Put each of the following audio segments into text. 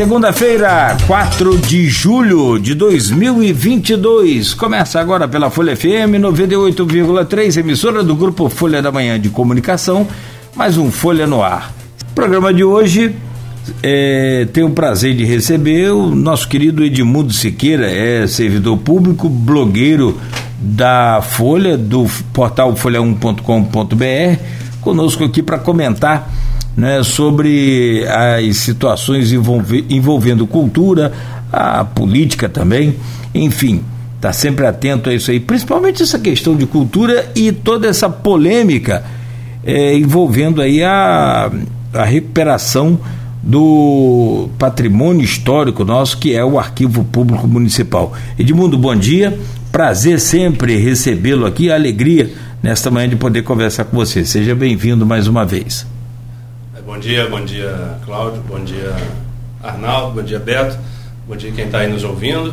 Segunda-feira, 4 de julho de 2022. Começa agora pela Folha FM 98,3, emissora do grupo Folha da Manhã de Comunicação. Mais um Folha no Ar. O programa de hoje é, tenho o prazer de receber o nosso querido Edmundo Siqueira, é servidor público, blogueiro da Folha, do portal folha1.com.br, conosco aqui para comentar né, sobre as situações envolve, envolvendo cultura, a política também, enfim, está sempre atento a isso aí, principalmente essa questão de cultura e toda essa polêmica é, envolvendo aí a, a recuperação do patrimônio histórico nosso, que é o Arquivo Público Municipal. Edmundo, bom dia. Prazer sempre recebê-lo aqui, alegria nesta manhã de poder conversar com você. Seja bem-vindo mais uma vez. Bom dia, bom dia Cláudio, bom dia Arnaldo, bom dia Beto, bom dia quem está aí nos ouvindo.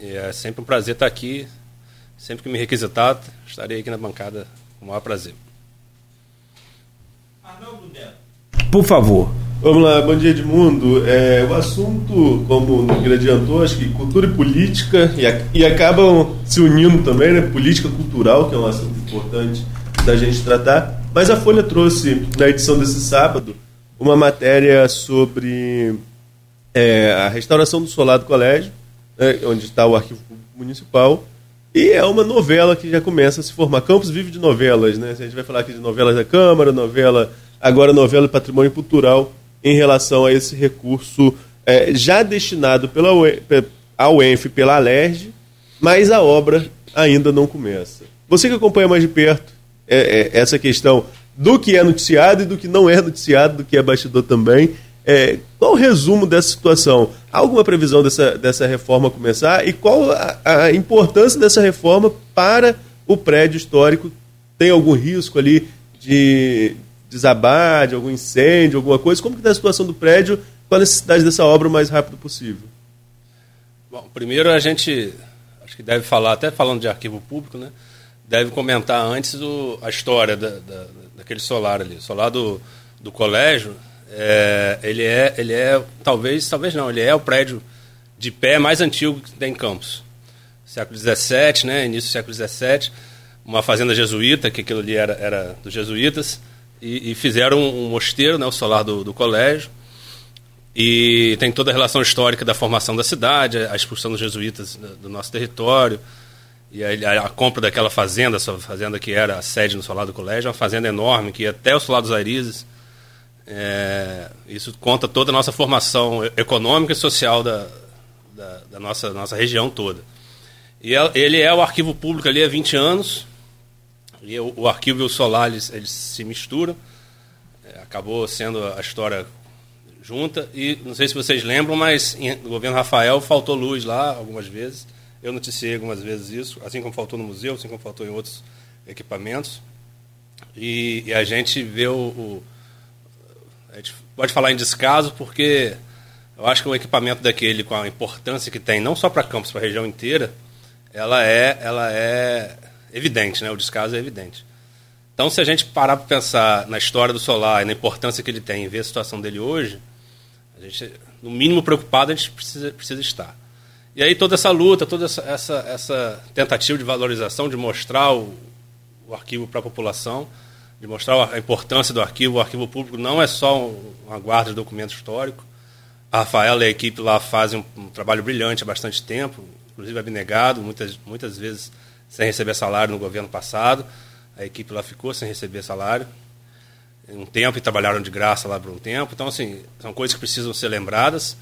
E é sempre um prazer estar aqui. Sempre que me requisitar, estarei aqui na bancada com o maior prazer. Arnaldo Neto. Por favor. Vamos lá, bom dia Edmundo. É, o assunto, como o Nogueira adiantou, acho que cultura e política, e, e acabam se unindo também, né? Política cultural, que é um assunto importante da gente tratar. Mas a Folha trouxe, na edição desse sábado, uma matéria sobre é, a restauração do solar do colégio, né, onde está o arquivo municipal, e é uma novela que já começa a se formar. Campos vive de novelas, né? A gente vai falar aqui de novelas da Câmara, novela, agora novela de patrimônio cultural em relação a esse recurso é, já destinado pela ao UENF pela Alerj, mas a obra ainda não começa. Você que acompanha mais de perto é, é, essa questão do que é noticiado e do que não é noticiado, do que é bastidor também. É, qual o resumo dessa situação? Há alguma previsão dessa, dessa reforma começar? E qual a, a importância dessa reforma para o prédio histórico? Tem algum risco ali de desabar, de algum incêndio, alguma coisa? Como que está a situação do prédio com a necessidade dessa obra o mais rápido possível? Bom, primeiro a gente acho que deve falar, até falando de arquivo público, né? Deve comentar antes o, a história da, da daquele solar ali. O solar do, do colégio, é, ele, é, ele é, talvez, talvez não, ele é o prédio de pé mais antigo que tem em Campos. Século XVII, né, início do século XVII, uma fazenda jesuíta, que aquilo ali era, era dos jesuítas, e, e fizeram um, um, mosteiro, né, o solar do, do colégio, e tem toda a relação histórica da formação da cidade, a expulsão dos jesuítas do, do nosso território, e a, a, compra daquela fazenda, essa fazenda que era a sede no solar do colégio, é uma fazenda enorme, que ia até o solar dos Arizes. É, isso conta toda a nossa formação econômica e social da, da, da nossa, nossa região toda. E ele é o arquivo público ali há 20 anos, e o, o arquivo e o solar eles, eles se misturam. É, acabou sendo a história junta, e não sei se vocês lembram, mas no governo Rafael faltou luz lá algumas vezes eu noticiei algumas vezes isso, assim como faltou no museu, assim como faltou em outros equipamentos. E, e a gente vê o, o, A gente pode falar em descaso porque eu acho que o equipamento daquele, com a importância que tem, não só para Campos, para a região inteira, ela é, ela é evidente, né? o descaso é evidente. Então, se a gente parar para pensar na história do solar e na importância que ele tem e ver a situação dele hoje, a gente, no mínimo preocupado, a gente precisa, precisa estar. E aí toda essa luta, toda essa, essa, essa tentativa de valorização, de mostrar o, o arquivo para a população, de mostrar a importância do arquivo. O arquivo público não é só uma guarda de documento histórico. A Rafaela e a equipe lá fazem um, um trabalho brilhante há bastante tempo, inclusive abnegado, muitas, muitas vezes sem receber salário no governo passado. A equipe lá ficou sem receber salário um tempo e trabalharam de graça lá por um tempo. Então, assim, são coisas que precisam ser lembradas.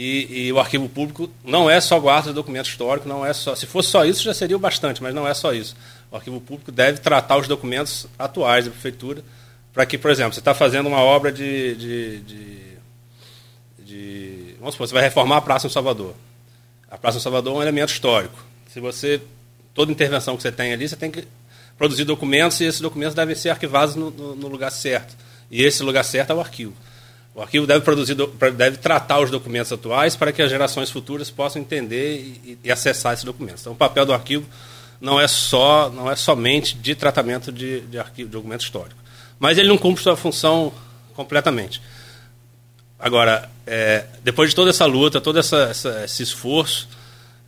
E, e, o arquivo público não é só guarda de documento histórico, não é só. Se fosse só isso, já seria o bastante, mas não é só isso. O arquivo público deve tratar os documentos atuais da prefeitura para que, por exemplo, você está fazendo uma obra de, de, de, de, Vamos supor, você vai reformar a Praça em Salvador. A Praça em Salvador é um elemento histórico. Se você. Toda intervenção que você tem ali, você tem que produzir documentos e esses documentos devem ser arquivados no, no, no lugar certo. E esse lugar certo é o arquivo. O arquivo deve produzir, deve tratar os documentos atuais para que as gerações futuras possam entender e, e acessar esses documentos. Então, o papel do arquivo não é só, não é somente de tratamento de, de arquivo, de documento histórico, mas ele não cumpre sua função completamente. Agora, é, depois de toda essa luta, todo essa, essa, esse esforço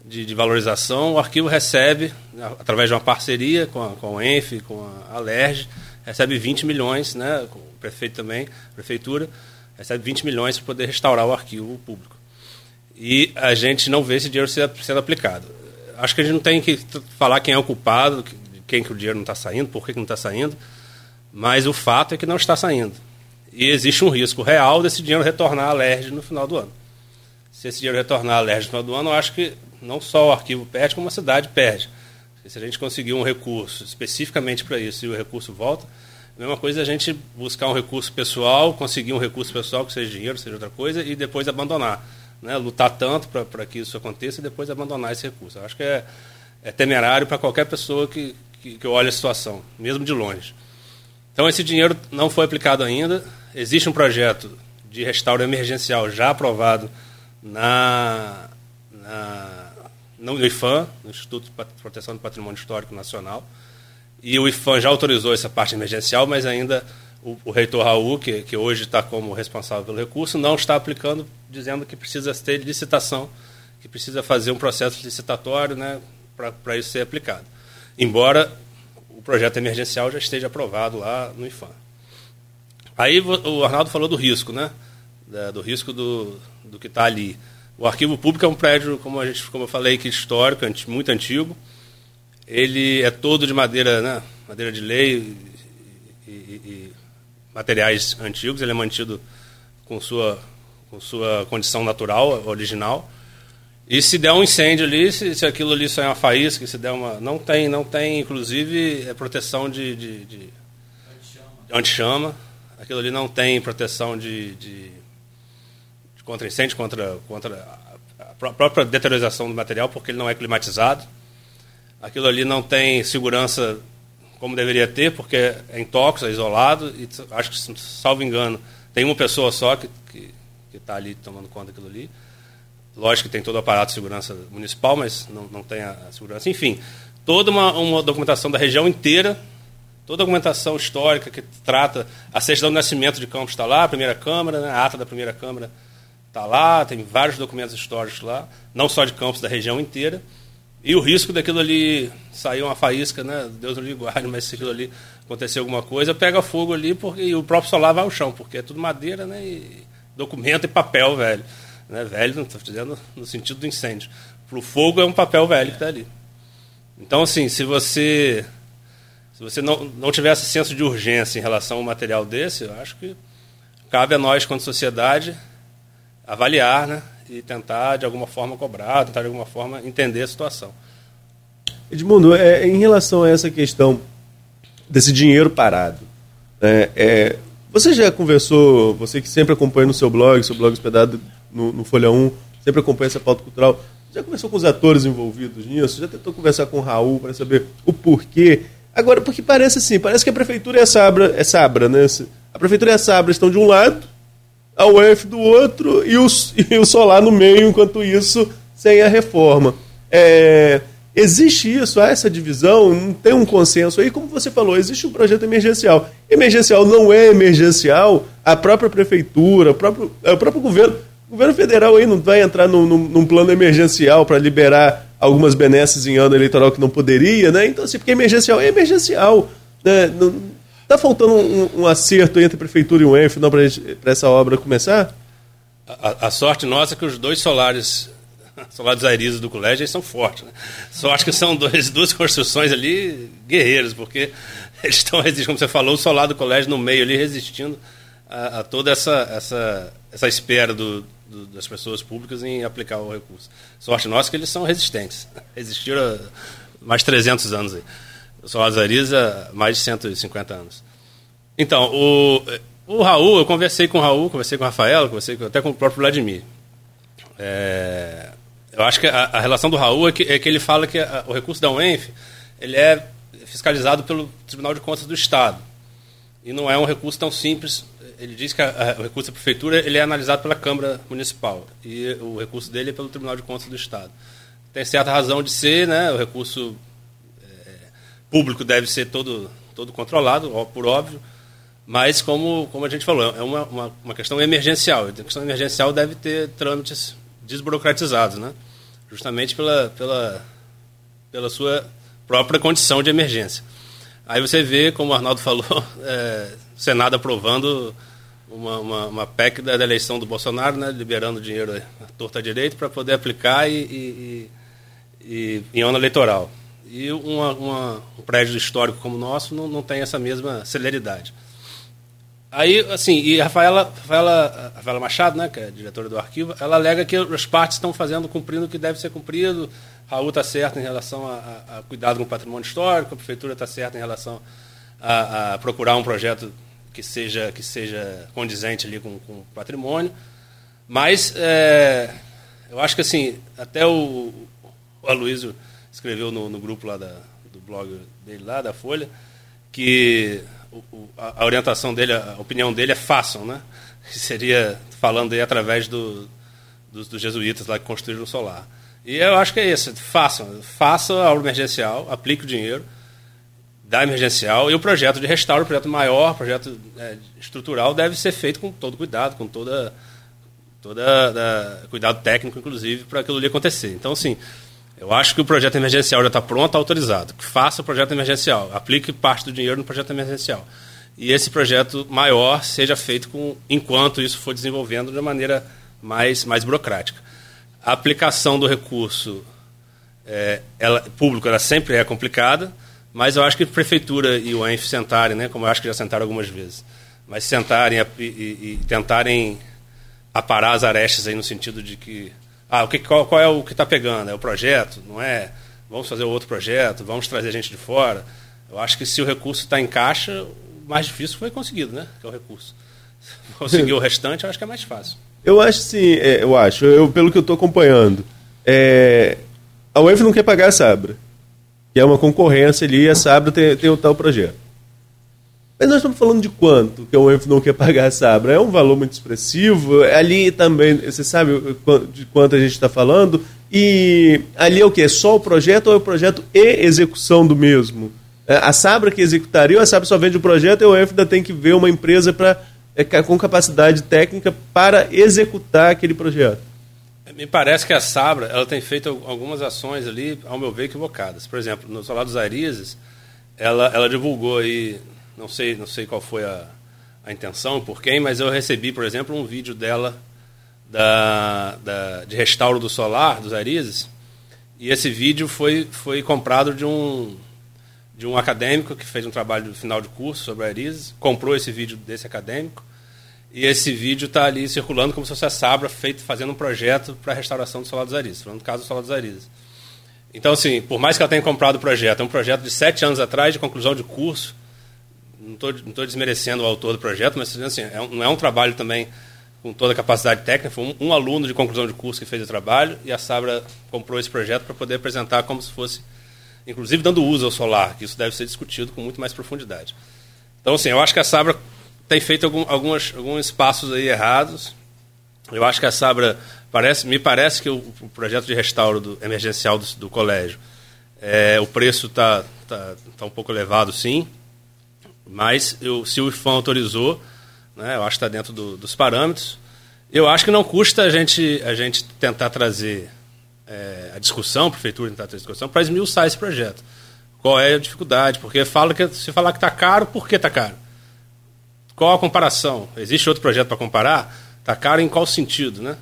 de, de, valorização, o arquivo recebe, através de uma parceria com a, com a ENF, com a Alerj, recebe 20 milhões, né, com o prefeito também, prefeitura, recebe 20 milhões para poder restaurar o arquivo público. E a gente não vê esse dinheiro sendo, aplicado. Acho que a gente não tem que falar quem é o culpado, quem que o dinheiro não está saindo, por que, que não está saindo, mas o fato é que não está saindo. E existe um risco real desse dinheiro retornar à LERJ no final do ano. Se esse dinheiro retornar à LERJ no final do ano, eu acho que não só o arquivo perde, como a cidade perde. Se a gente conseguir um recurso especificamente para isso e o recurso volta, mesma coisa é a gente buscar um recurso pessoal, conseguir um recurso pessoal, que seja dinheiro, seja outra coisa, e depois abandonar. Né? Lutar tanto para que isso aconteça e depois abandonar esse recurso. Eu acho que é, é temerário para qualquer pessoa que, que, que olhe a situação, mesmo de longe. Então, esse dinheiro não foi aplicado ainda. Existe um projeto de restauro emergencial já aprovado na, na, no IFAM, no Instituto de Proteção do Patrimônio Histórico Nacional. E o IFAM já autorizou essa parte emergencial, mas ainda o, o reitor Raul, que, que hoje está como responsável pelo recurso, não está aplicando, dizendo que precisa ter licitação, que precisa fazer um processo licitatório né, para isso ser aplicado. Embora o projeto emergencial já esteja aprovado lá no IFAM. Aí o Arnaldo falou do risco, né? do risco do, do que está ali. O arquivo público é um prédio, como, a gente, como eu falei, que histórico, muito antigo. Ele é todo de madeira, né? madeira de lei e, e, e materiais antigos. Ele é mantido com sua, com sua condição natural, original. E se der um incêndio ali, se, se aquilo ali só é uma faísca, se der uma. Não tem, não tem, inclusive, é proteção de. de, de anti-chama. Aquilo ali não tem proteção de, de, de contra incêndio, contra, contra a própria deteriorização do material, porque ele não é climatizado. Aquilo ali não tem segurança como deveria ter, porque é intóxico, é isolado, e acho que, salvo engano, tem uma pessoa só que está que, que tá ali tomando conta daquilo ali. Lógico que tem todo o aparato de segurança municipal, mas não, não tem a, segurança. Enfim, toda uma, uma documentação da região inteira, toda a documentação histórica que trata a certidão de nascimento de Campos está lá, a primeira Câmara, né, a ata da primeira Câmara está lá, tem vários documentos históricos lá, não só de Campos, da região inteira. E o risco daquilo ali sair uma faísca, né? Deus não lhe guarde, mas se aquilo ali acontecer alguma coisa, pega fogo ali porque, e o próprio solar vai ao chão, porque é tudo madeira, né? E documento e papel, velho. Né? Velho, não estou dizendo no sentido do incêndio. Para o fogo é um papel velho que está ali. Então, assim, se você se você não, não tivesse senso de urgência em relação a um material desse, eu acho que cabe a nós, quanto sociedade, avaliar né? E tentar, de alguma forma, cobrar, tentar, de alguma forma, entender a situação. Edmundo, é, em relação a essa questão desse dinheiro parado, é, é, você já conversou, você que sempre acompanha no seu blog, seu blog hospedado no, no Folha 1, sempre acompanha essa pauta cultural. Já conversou com os atores envolvidos nisso? Já tentou conversar com o Raul para saber o porquê? Agora, porque parece assim, parece que a prefeitura e a Sabra, é Sabra, né? A prefeitura e a Sabra estão de um lado, a UF do outro e o, e o Solar no meio, enquanto isso, sem a reforma. É, existe isso, há essa divisão, não tem um consenso aí, como você falou, existe um projeto emergencial. Emergencial não é emergencial, a própria prefeitura, o próprio, o próprio governo o governo federal aí não vai entrar num, num, num plano emergencial para liberar algumas benesses em ano eleitoral que não poderia, né? Então, assim, porque emergencial é emergencial. Né? Está faltando um, um, acerto entre a prefeitura e o ENF para essa obra começar? A, a, sorte nossa é que os dois solares, solares aerizos do colégio, são fortes. Né? Acho que são dois, duas construções ali guerreiras, porque eles estão resistindo, como você falou, o solar do colégio no meio ali resistindo a, a toda essa, essa, essa espera do, do, das pessoas públicas em aplicar o recurso. Sorte nossa que eles são resistentes. Resistiram mais de 300 anos. Aí. Eu sou Azariza há mais de 150 anos. Então, o, o Raul, eu conversei com o Raul, conversei com o Rafael, conversei até com o próprio Vladimir. É, eu acho que a, a, relação do Raul é que, é que ele fala que a, o recurso da UENF ele é fiscalizado pelo Tribunal de Contas do Estado. E não é um recurso tão simples ele diz que a, o recurso da prefeitura ele é analisado pela Câmara Municipal e o recurso dele é pelo Tribunal de Contas do Estado. Tem certa razão de ser, né? O recurso público deve ser todo, todo controlado, por óbvio, Mas, como, como a gente falou, é uma, uma, uma questão emergencial. A questão emergencial deve ter trâmites desburocratizados, né? justamente pela, pela, pela sua própria condição de emergência. Aí você vê, como o Arnaldo falou, é, o Senado aprovando uma, uma, uma PEC da, eleição do Bolsonaro, né, liberando dinheiro à torta direito para poder aplicar e, e, e, em ano eleitoral. E uma, uma, um prédio histórico como o nosso não, não tem essa mesma celeridade. Aí, assim, e a Rafaela, Rafaela, Rafaela Machado, né, que é diretora do arquivo, ela alega que as partes estão fazendo, cumprindo o que deve ser cumprido. Raul está certo em relação a, a, a, cuidado com o patrimônio histórico, a prefeitura está certa em relação a, a, procurar um projeto que seja, que seja condizente ali com, com o patrimônio. Mas é, eu acho que, assim, até o, o Aloysio escreveu no, no grupo lá da, do blog dele lá, da Folha, que a, orientação dele, a opinião dele é façam, né? Seria falando aí através do, dos, dos, jesuítas lá que construíram o solar. E eu acho que é isso, façam, faça a emergencial, aplique o dinheiro da emergencial e o projeto de restauro, o projeto maior, projeto é, estrutural, deve ser feito com todo cuidado, com toda, toda da, cuidado técnico, inclusive, para aquilo ali acontecer. Então, assim, eu acho que o projeto emergencial já está pronto, autorizado. Faça o projeto emergencial, aplique parte do dinheiro no projeto emergencial. E esse projeto maior seja feito com, enquanto isso for desenvolvendo de maneira mais, mais burocrática. A aplicação do recurso é, ela, público ela sempre é complicada, mas eu acho que a prefeitura e o ENF sentarem, né, como eu acho que já sentaram algumas vezes, mas sentarem e, e, e tentarem aparar as arestas aí no sentido de que ah, o que, qual, qual é o que está pegando? É o projeto? Não é? Vamos fazer outro projeto? Vamos trazer gente de fora? Eu acho que se o recurso está em caixa, o mais difícil foi conseguido, né? Que é o recurso. Conseguir o restante, eu acho que é mais fácil. Eu acho sim, é, eu acho, eu, pelo que eu estou acompanhando. É, a UEF não quer pagar a Sabra, que é uma concorrência ali, e a Sabra tem, tem o tal projeto. Mas nós estamos falando de quanto que o ENF não quer pagar a Sabra? É um valor muito expressivo. Ali também, você sabe de quanto a gente está falando? E ali é o que? É só o projeto ou é o projeto e execução do mesmo? É, a Sabra que executaria, a Sabra só vende o projeto e o ENF ainda tem que ver uma empresa pra, é, com capacidade técnica para executar aquele projeto? Me parece que a Sabra ela tem feito algumas ações ali, ao meu ver, equivocadas. Por exemplo, no Solar dos Arizes, ela, ela divulgou aí não sei, não sei qual foi a, a intenção, por quem, mas eu recebi, por exemplo, um vídeo dela da, da, de restauro do solar, dos Arizes, e esse vídeo foi, foi comprado de um, de um acadêmico que fez um trabalho de final de curso sobre Arizes, comprou esse vídeo desse acadêmico, e esse vídeo está ali circulando como se fosse a Sabra feito, fazendo um projeto para a restauração do solar dos Arizes, falando do caso do solar dos Arizes. Então, assim, por mais que ela tenha comprado o projeto, é um projeto de sete anos atrás, de conclusão de curso, não estou desmerecendo o autor do projeto, mas assim, é um, não é um trabalho também com toda a capacidade técnica. Foi um, um, aluno de conclusão de curso que fez o trabalho e a Sabra comprou esse projeto para poder apresentar como se fosse, inclusive dando uso ao solar, que isso deve ser discutido com muito mais profundidade. Então, assim, eu acho que a Sabra tem feito algum, algumas, alguns passos aí errados. Eu acho que a Sabra parece, me parece que o, o projeto de restauro do, emergencial do, do colégio, é, o preço está tá, tá um pouco elevado, sim. Mas eu, se o IFAM autorizou, né, eu acho que está dentro do, dos parâmetros. Eu acho que não custa a gente, a gente tentar trazer é, a discussão, a prefeitura tentar trazer a discussão, para esmiuçar esse projeto. Qual é a dificuldade? Porque fala que se falar que está caro, por que está caro? Qual a comparação? Existe outro projeto para comparar? Está caro em qual sentido, né?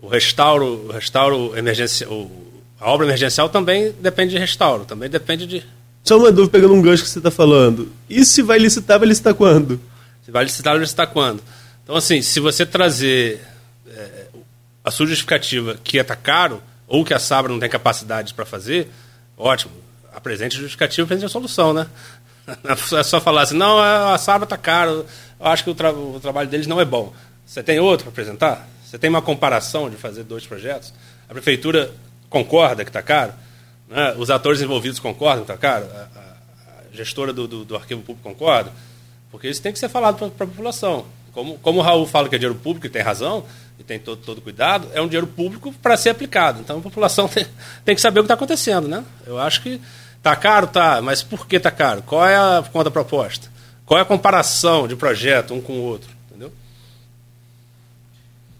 O restauro, o restauro emergencial, a obra emergencial também depende de restauro, também depende de só uma dúvida pegando um gancho que você está falando. E se vai licitar, vai licitar quando? Se vai licitar, vai licitar quando? Então, assim, se você trazer é, a sua justificativa que está caro, ou que a Sabra não tem capacidade para fazer, ótimo. Apresente a justificativa, apresente a solução, né? É só falar assim, não, a Sabra está caro, eu acho que o, tra o trabalho deles não é bom. Você tem outro para apresentar? Você tem uma comparação de fazer dois projetos? A prefeitura concorda que está caro? Né? Os atores envolvidos concordam, tá, cara? A, a, a gestora do, do, do, arquivo público concorda? Porque isso tem que ser falado para a população. Como, como o Raul fala que é dinheiro público e tem razão, e tem todo, todo cuidado, é um dinheiro público para ser aplicado. Então a população tem, tem que saber o que está acontecendo. Né? Eu acho que está caro, tá, mas por que está caro? Qual é a conta proposta? Qual é a comparação de projeto um com o outro? Entendeu?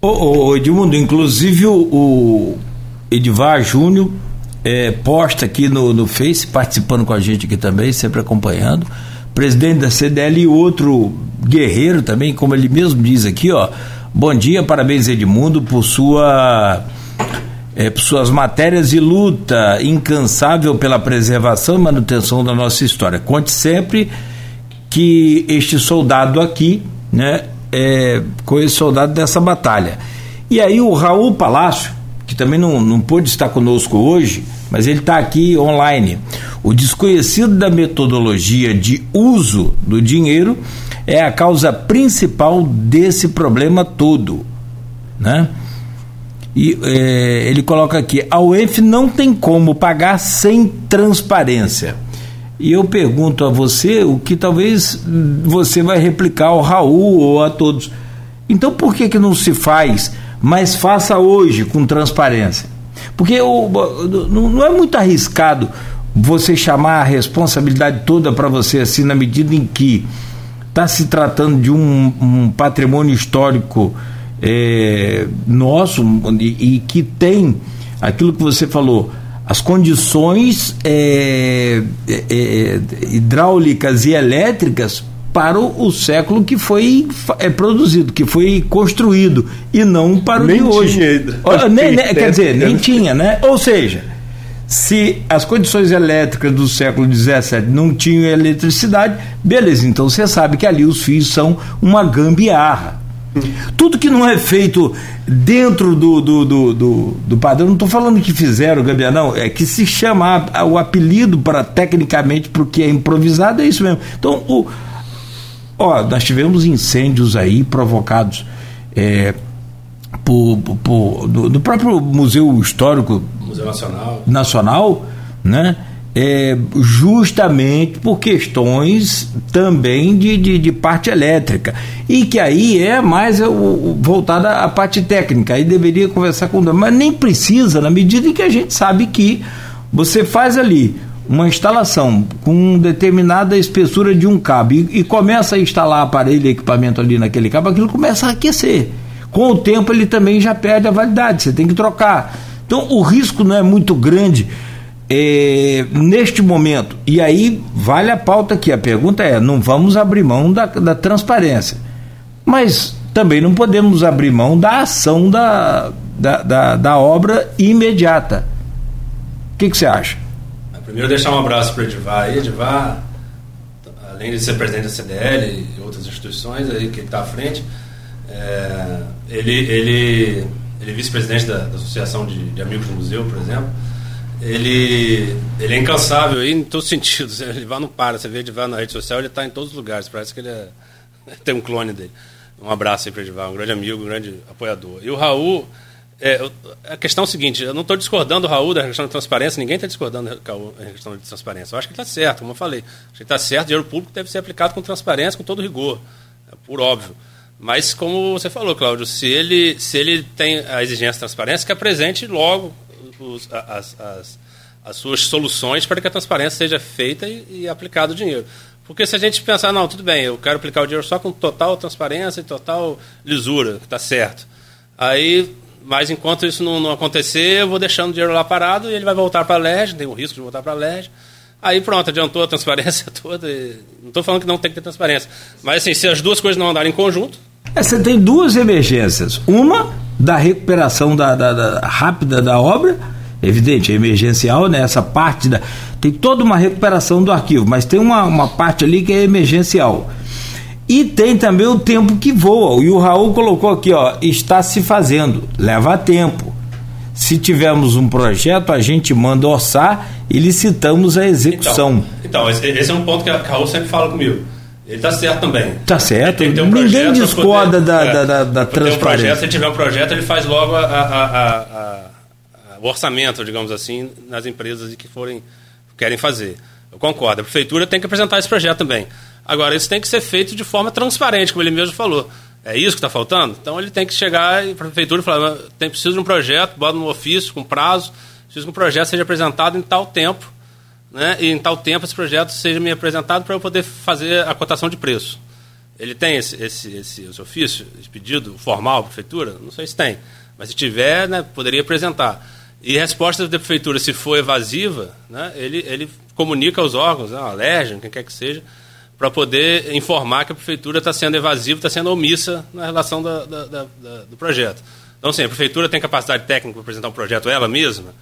Ô, ô Edmundo, inclusive o, o Edvar Júnior é, posta aqui no, no Face, participando com a gente aqui também, sempre acompanhando. Presidente da CDL e outro guerreiro também, como ele mesmo diz aqui, ó. Bom dia, parabéns Edmundo por sua é, por suas matérias e luta incansável pela preservação e manutenção da nossa história. Conte sempre que este soldado aqui, né, é, com esse soldado dessa batalha. E aí o Raul Palácio, também não, não pôde estar conosco hoje, mas ele está aqui online. O desconhecido da metodologia de uso do dinheiro é a causa principal desse problema todo, né? E é, ele coloca aqui: a UENF não tem como pagar sem transparência. E eu pergunto a você o que talvez você vai replicar ao Raul ou a todos. Então por que, que não se faz, mas faça hoje com transparência? Porque o, não é muito arriscado você chamar a responsabilidade toda para você, assim, na medida em que está se tratando de um, um patrimônio histórico é, nosso e, e, que tem aquilo que você falou, as condições é, é, é hidráulicas e elétricas para o, século que foi é, produzido, que foi construído, e não para o nem de hoje. Tinha, nem, nem, quer dizer, nem tinha, né? Ou seja, se as condições elétricas do século XVII não tinham eletricidade, beleza, então você sabe que ali os fios são uma gambiarra. Tudo que não é feito dentro do, do, do, do, do padrão, não estou falando que fizeram gambiarra, não, é que se chama o apelido para tecnicamente porque é improvisado, é isso mesmo. Então, o, ó, nós tivemos incêndios aí provocados é, por, por, do, do próprio Museu Histórico Museu Nacional, Nacional né? é, justamente por questões também de, de, de, parte elétrica. E que aí é mais voltada à parte técnica. Aí deveria conversar com o mas nem precisa, na medida em que a gente sabe que você faz ali uma instalação com determinada espessura de um cabo e, e começa a instalar aparelho e equipamento ali naquele cabo, aquilo começa a aquecer. Com o tempo ele também já perde a validade, você tem que trocar. Então o risco não é muito grande é, neste momento, e aí vale a pauta aqui, a pergunta é: não vamos abrir mão da, da transparência, mas também não podemos abrir mão da ação da, da, da, da obra imediata. O que, que você acha? Primeiro, deixar um abraço para Edivar. Aí, Edivar, além de ser presidente da CDL e outras instituições aí que está à frente, é, ele, ele, ele é vice-presidente da, da, Associação de, de Amigos do Museu, por exemplo ele, ele é incansável aí em todos os sentidos. Ele vai não para. Você vê Edivar na rede social, ele está em todos os lugares. Parece que ele é, tem um clone dele. Um abraço aí para Edivar, um grande amigo, um grande apoiador. E o Raul, é, a questão é a seguinte: eu não estou discordando do Raul da questão da transparência, ninguém está discordando da questão de transparência. Eu acho que está certo, como eu falei. Acho que está certo, dinheiro público deve ser aplicado com transparência, com todo rigor, é, por óbvio. Mas, como você falou, Cláudio, se ele, se ele tem a exigência de transparência, que apresente logo os, as, as, as, suas soluções para que a transparência seja feita e, e aplicado o dinheiro. Porque se a gente pensar, não, tudo bem, eu quero aplicar o dinheiro só com total transparência e total lisura, que está certo. Aí, mas enquanto isso não, não, acontecer, eu vou deixando o dinheiro lá parado e ele vai voltar para a LERJ, tem o risco de voltar para a LERJ. Aí pronto, adiantou a transparência toda. Não estou falando que não tem que ter transparência. Mas assim, se as duas coisas não andarem em conjunto. É, você tem duas emergências. Uma da recuperação da, da, da rápida da obra, evidente, é emergencial, né? Essa parte da. Tem toda uma recuperação do arquivo, mas tem uma, uma parte ali que é emergencial. E tem também o tempo que voa. E o Raul colocou aqui, ó, está se fazendo, leva tempo. Se tivermos um projeto, a gente manda orçar e licitamos a execução. Então, então esse é um ponto que a Raul sempre fala comigo ele está certo também. Está certo. Um Ninguém discorda poder, da, é, da, da, da transparência. Um projeto, se tiver um projeto, ele faz logo a, a, a, o orçamento, digamos assim, nas empresas que forem querem fazer. Eu concordo. A prefeitura tem que apresentar esse projeto também. Agora, isso tem que ser feito de forma transparente, como ele mesmo falou. É isso que está faltando? Então ele tem que chegar para a prefeitura e falar: tem preciso de um projeto, bota no ofício com prazo, preciso que um projeto seja apresentado em tal tempo né, e em tal tempo esse projeto seja me apresentado para eu poder fazer a cotação de preço. Ele tem esse, esse, esse, esse ofício, esse pedido formal à prefeitura? Não sei se tem, mas se tiver, né, poderia apresentar. E a resposta da prefeitura, se for evasiva, né, ele, ele comunica aos órgãos, né, quem quer que seja, para poder informar que a prefeitura está sendo evasiva, está sendo omissa na relação da, da, da, do projeto. Então, sim, a prefeitura tem capacidade técnica para apresentar um projeto ela mesma,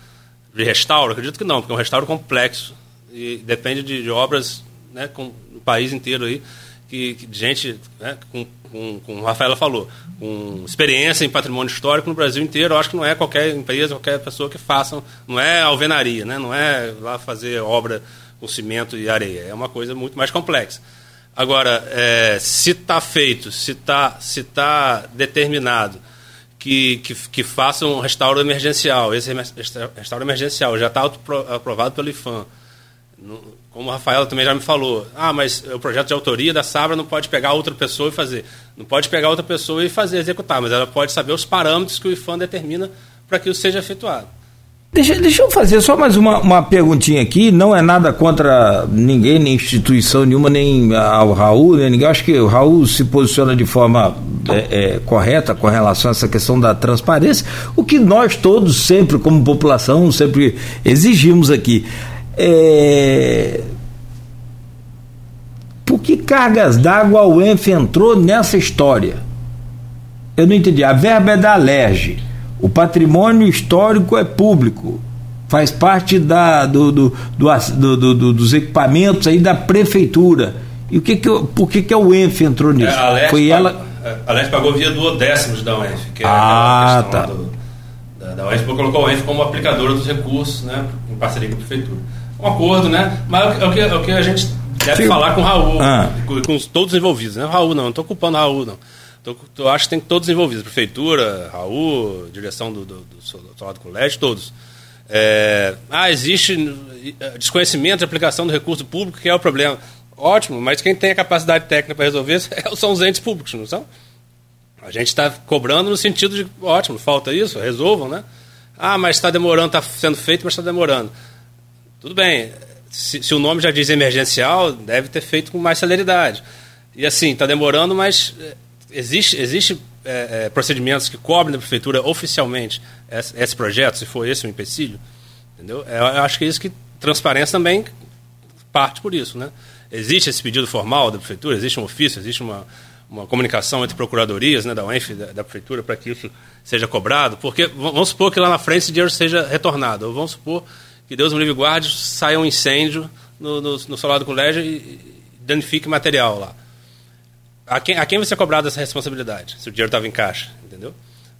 de restauro? Acredito que não, porque é um restauro complexo e depende de, de obras né, com, no país inteiro aí, que, que gente, né, com, com, como a Rafaela falou, com experiência em patrimônio histórico no Brasil inteiro, eu acho que não é qualquer empresa, qualquer pessoa que faça, não é alvenaria, né, não é lá fazer obra com cimento e areia, é uma coisa muito mais complexa. Agora, é, se está feito, se está se tá determinado que, que, que faça um restauro emergencial. Esse restauro emergencial já está aprovado pelo IFAM. Como a Rafaela também já me falou, ah, mas o projeto de autoria da Sabra não pode pegar outra pessoa e fazer. Não pode pegar outra pessoa e fazer, executar, mas ela pode saber os parâmetros que o IFAM determina para que isso seja efetuado. Deixa, deixa eu fazer só mais uma, uma perguntinha aqui. Não é nada contra ninguém, nem instituição nenhuma, nem ao Raul, nem ninguém. Acho que o Raul se posiciona de forma é, é, correta com relação a essa questão da transparência, o que nós todos, sempre como população, sempre exigimos aqui. É... Por que cargas d'água o ENF entrou nessa história? Eu não entendi. A verba é da Alerj o patrimônio histórico é público, faz parte da, do, do, do, do dos equipamentos aí da prefeitura. E o que que, por que, que a UENF entrou nisso? É, Foi ela. A Leste pagou via duodécimos da UENF, que é ah, tá. do, da, da UENF, colocou a UENF como aplicadora dos recursos, né, em parceria com a prefeitura. Um acordo, né? Mas é o que, é o que a gente deve Sim. falar com o Raul, ah. com, com, todos os envolvidos. Né? Raul não, não estou culpando o Raul, não. Então, eu acho que tem todos envolvidos, prefeitura, Raul, direção do, do, do, do colégio, todos. É, ah, existe eh, desconhecimento de aplicação do recurso público, que é o problema. Ótimo, mas quem tem a capacidade técnica para resolver isso são os entes públicos, não são? A gente está cobrando no sentido de, ótimo, falta isso, resolvam, né? Ah, mas está demorando, está sendo feito, mas está demorando. Tudo bem, se, se, o nome já diz emergencial, deve ter feito com mais celeridade. E assim, está demorando, mas eh, existe, existe é, é, procedimentos que cobrem da prefeitura oficialmente esse, esse, projeto, se for esse o empecilho? Entendeu? É, eu acho que é isso que transparência também parte por isso, né? Existe esse pedido formal da prefeitura, existe um ofício, existe uma, uma comunicação entre procuradorias, né, da UENF, da, da prefeitura, para que isso seja cobrado, porque vamos supor que lá na frente esse dinheiro seja retornado, ou vamos supor que Deus me livre guarde, saia um incêndio no, no, no solar do colégio e danifique material lá a quem, a quem você cobrado essa responsabilidade, se o dinheiro estava em caixa, entendeu?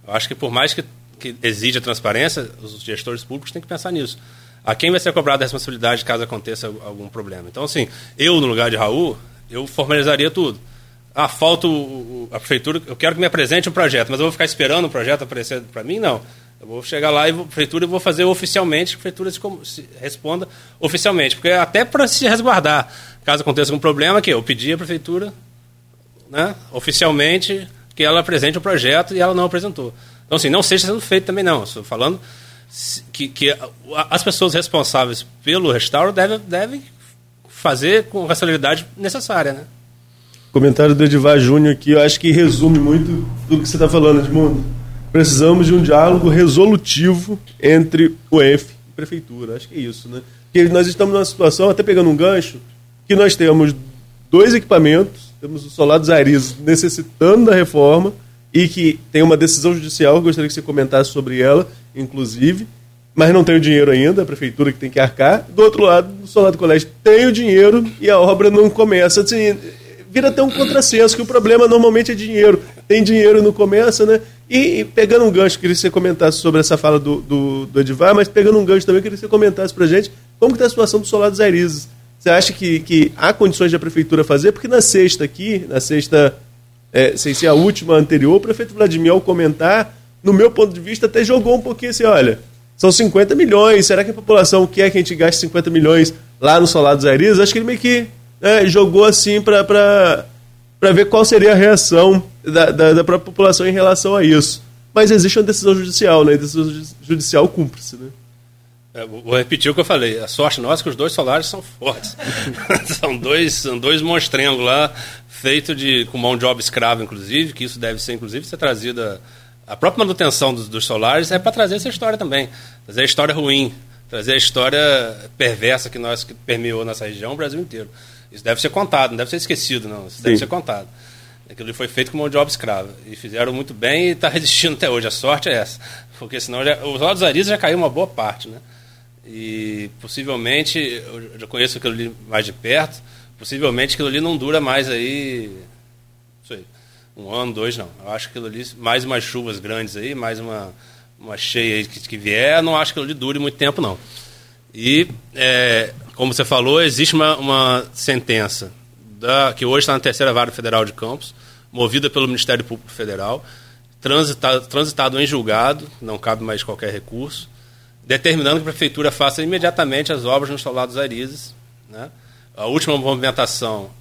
Eu acho que por mais que, que exija transparência, os gestores públicos têm que pensar nisso. A quem vai ser cobrada a responsabilidade caso aconteça algum problema? Então, assim, eu, no lugar de Raul, eu formalizaria tudo. Ah, falta o, a prefeitura, eu quero que me apresente um projeto, mas eu vou ficar esperando o projeto aparecer para mim? Não. Eu vou chegar lá e a prefeitura vou fazer oficialmente, a prefeitura se, se responda oficialmente. Porque até para se resguardar, caso aconteça algum problema, que eu pedi à prefeitura né, oficialmente que ela apresente o projeto e ela não apresentou. Então, assim, não seja sendo feito também não. Estou falando que, que as pessoas responsáveis pelo restauro devem, fazer com a racionalidade necessária, né? Comentário do Edivar Júnior aqui, eu acho que resume muito do que você está falando, Edmundo. Precisamos de um diálogo resolutivo entre o ENF e a Prefeitura. Acho que é isso, né? Porque nós estamos numa situação, até pegando um gancho, que nós temos dois equipamentos temos o Solar dos necessitando da reforma e que tem uma decisão judicial, gostaria que você comentasse sobre ela, inclusive, mas não tem o dinheiro ainda, a prefeitura que tem que arcar. Do outro lado, o Solar do Colégio tem o dinheiro e a obra não começa. Assim, vira até um contrassenso, que o problema normalmente é dinheiro. Tem dinheiro e não começa, né? E, pegando um gancho, queria que você comentasse sobre essa fala do, do, do Edivar, mas pegando um gancho também, queria que você comentasse pra gente como está a situação do Solar dos você acha que, que há condições da prefeitura fazer? Porque na sexta aqui, na sexta, é, sem ser a última anterior, o prefeito Vladimir, ao comentar, no meu ponto de vista, até jogou um pouquinho assim: olha, são 50 milhões, será que a população quer que a gente gaste 50 milhões lá no Solar dos Aires? Acho que ele meio que é, jogou assim para ver qual seria a reação da, da, da, própria população em relação a isso. Mas existe uma decisão judicial, né? E decisão judicial cúmplice, né? É, vou repetir o que eu falei. A sorte nossa é que os dois solares são fortes. são dois, são dois monstrengos lá, feito de com mão de obra escrava, inclusive, que isso deve ser, inclusive, ser trazido a, própria manutenção dos, dos solares é para trazer essa história também, trazer a história ruim, trazer a história perversa que nós que permeou nossa região, o Brasil inteiro. Isso deve ser contado, não deve ser esquecido, não. Isso Sim. deve ser contado. Aquilo foi feito com mão de obra escrava. E fizeram muito bem e está resistindo até hoje. A sorte é essa. Porque senão já, os lados Arizes já caiu uma boa parte, né? E possivelmente, eu já conheço aquilo ali mais de perto, possivelmente aquilo ali não dura mais aí, não sei, um ano, dois não. Eu acho que aquilo ali, mais umas chuvas grandes aí, mais uma, uma cheia que, que vier, não acho que aquilo ali dure muito tempo não. E, é, como você falou, existe uma, uma sentença da, que hoje está na terceira vara federal de Campos, movida pelo Ministério Público Federal, transitado, transitado em julgado, não cabe mais qualquer recurso, determinando que a prefeitura faça imediatamente as obras nos solados Arizes. Né? A última movimentação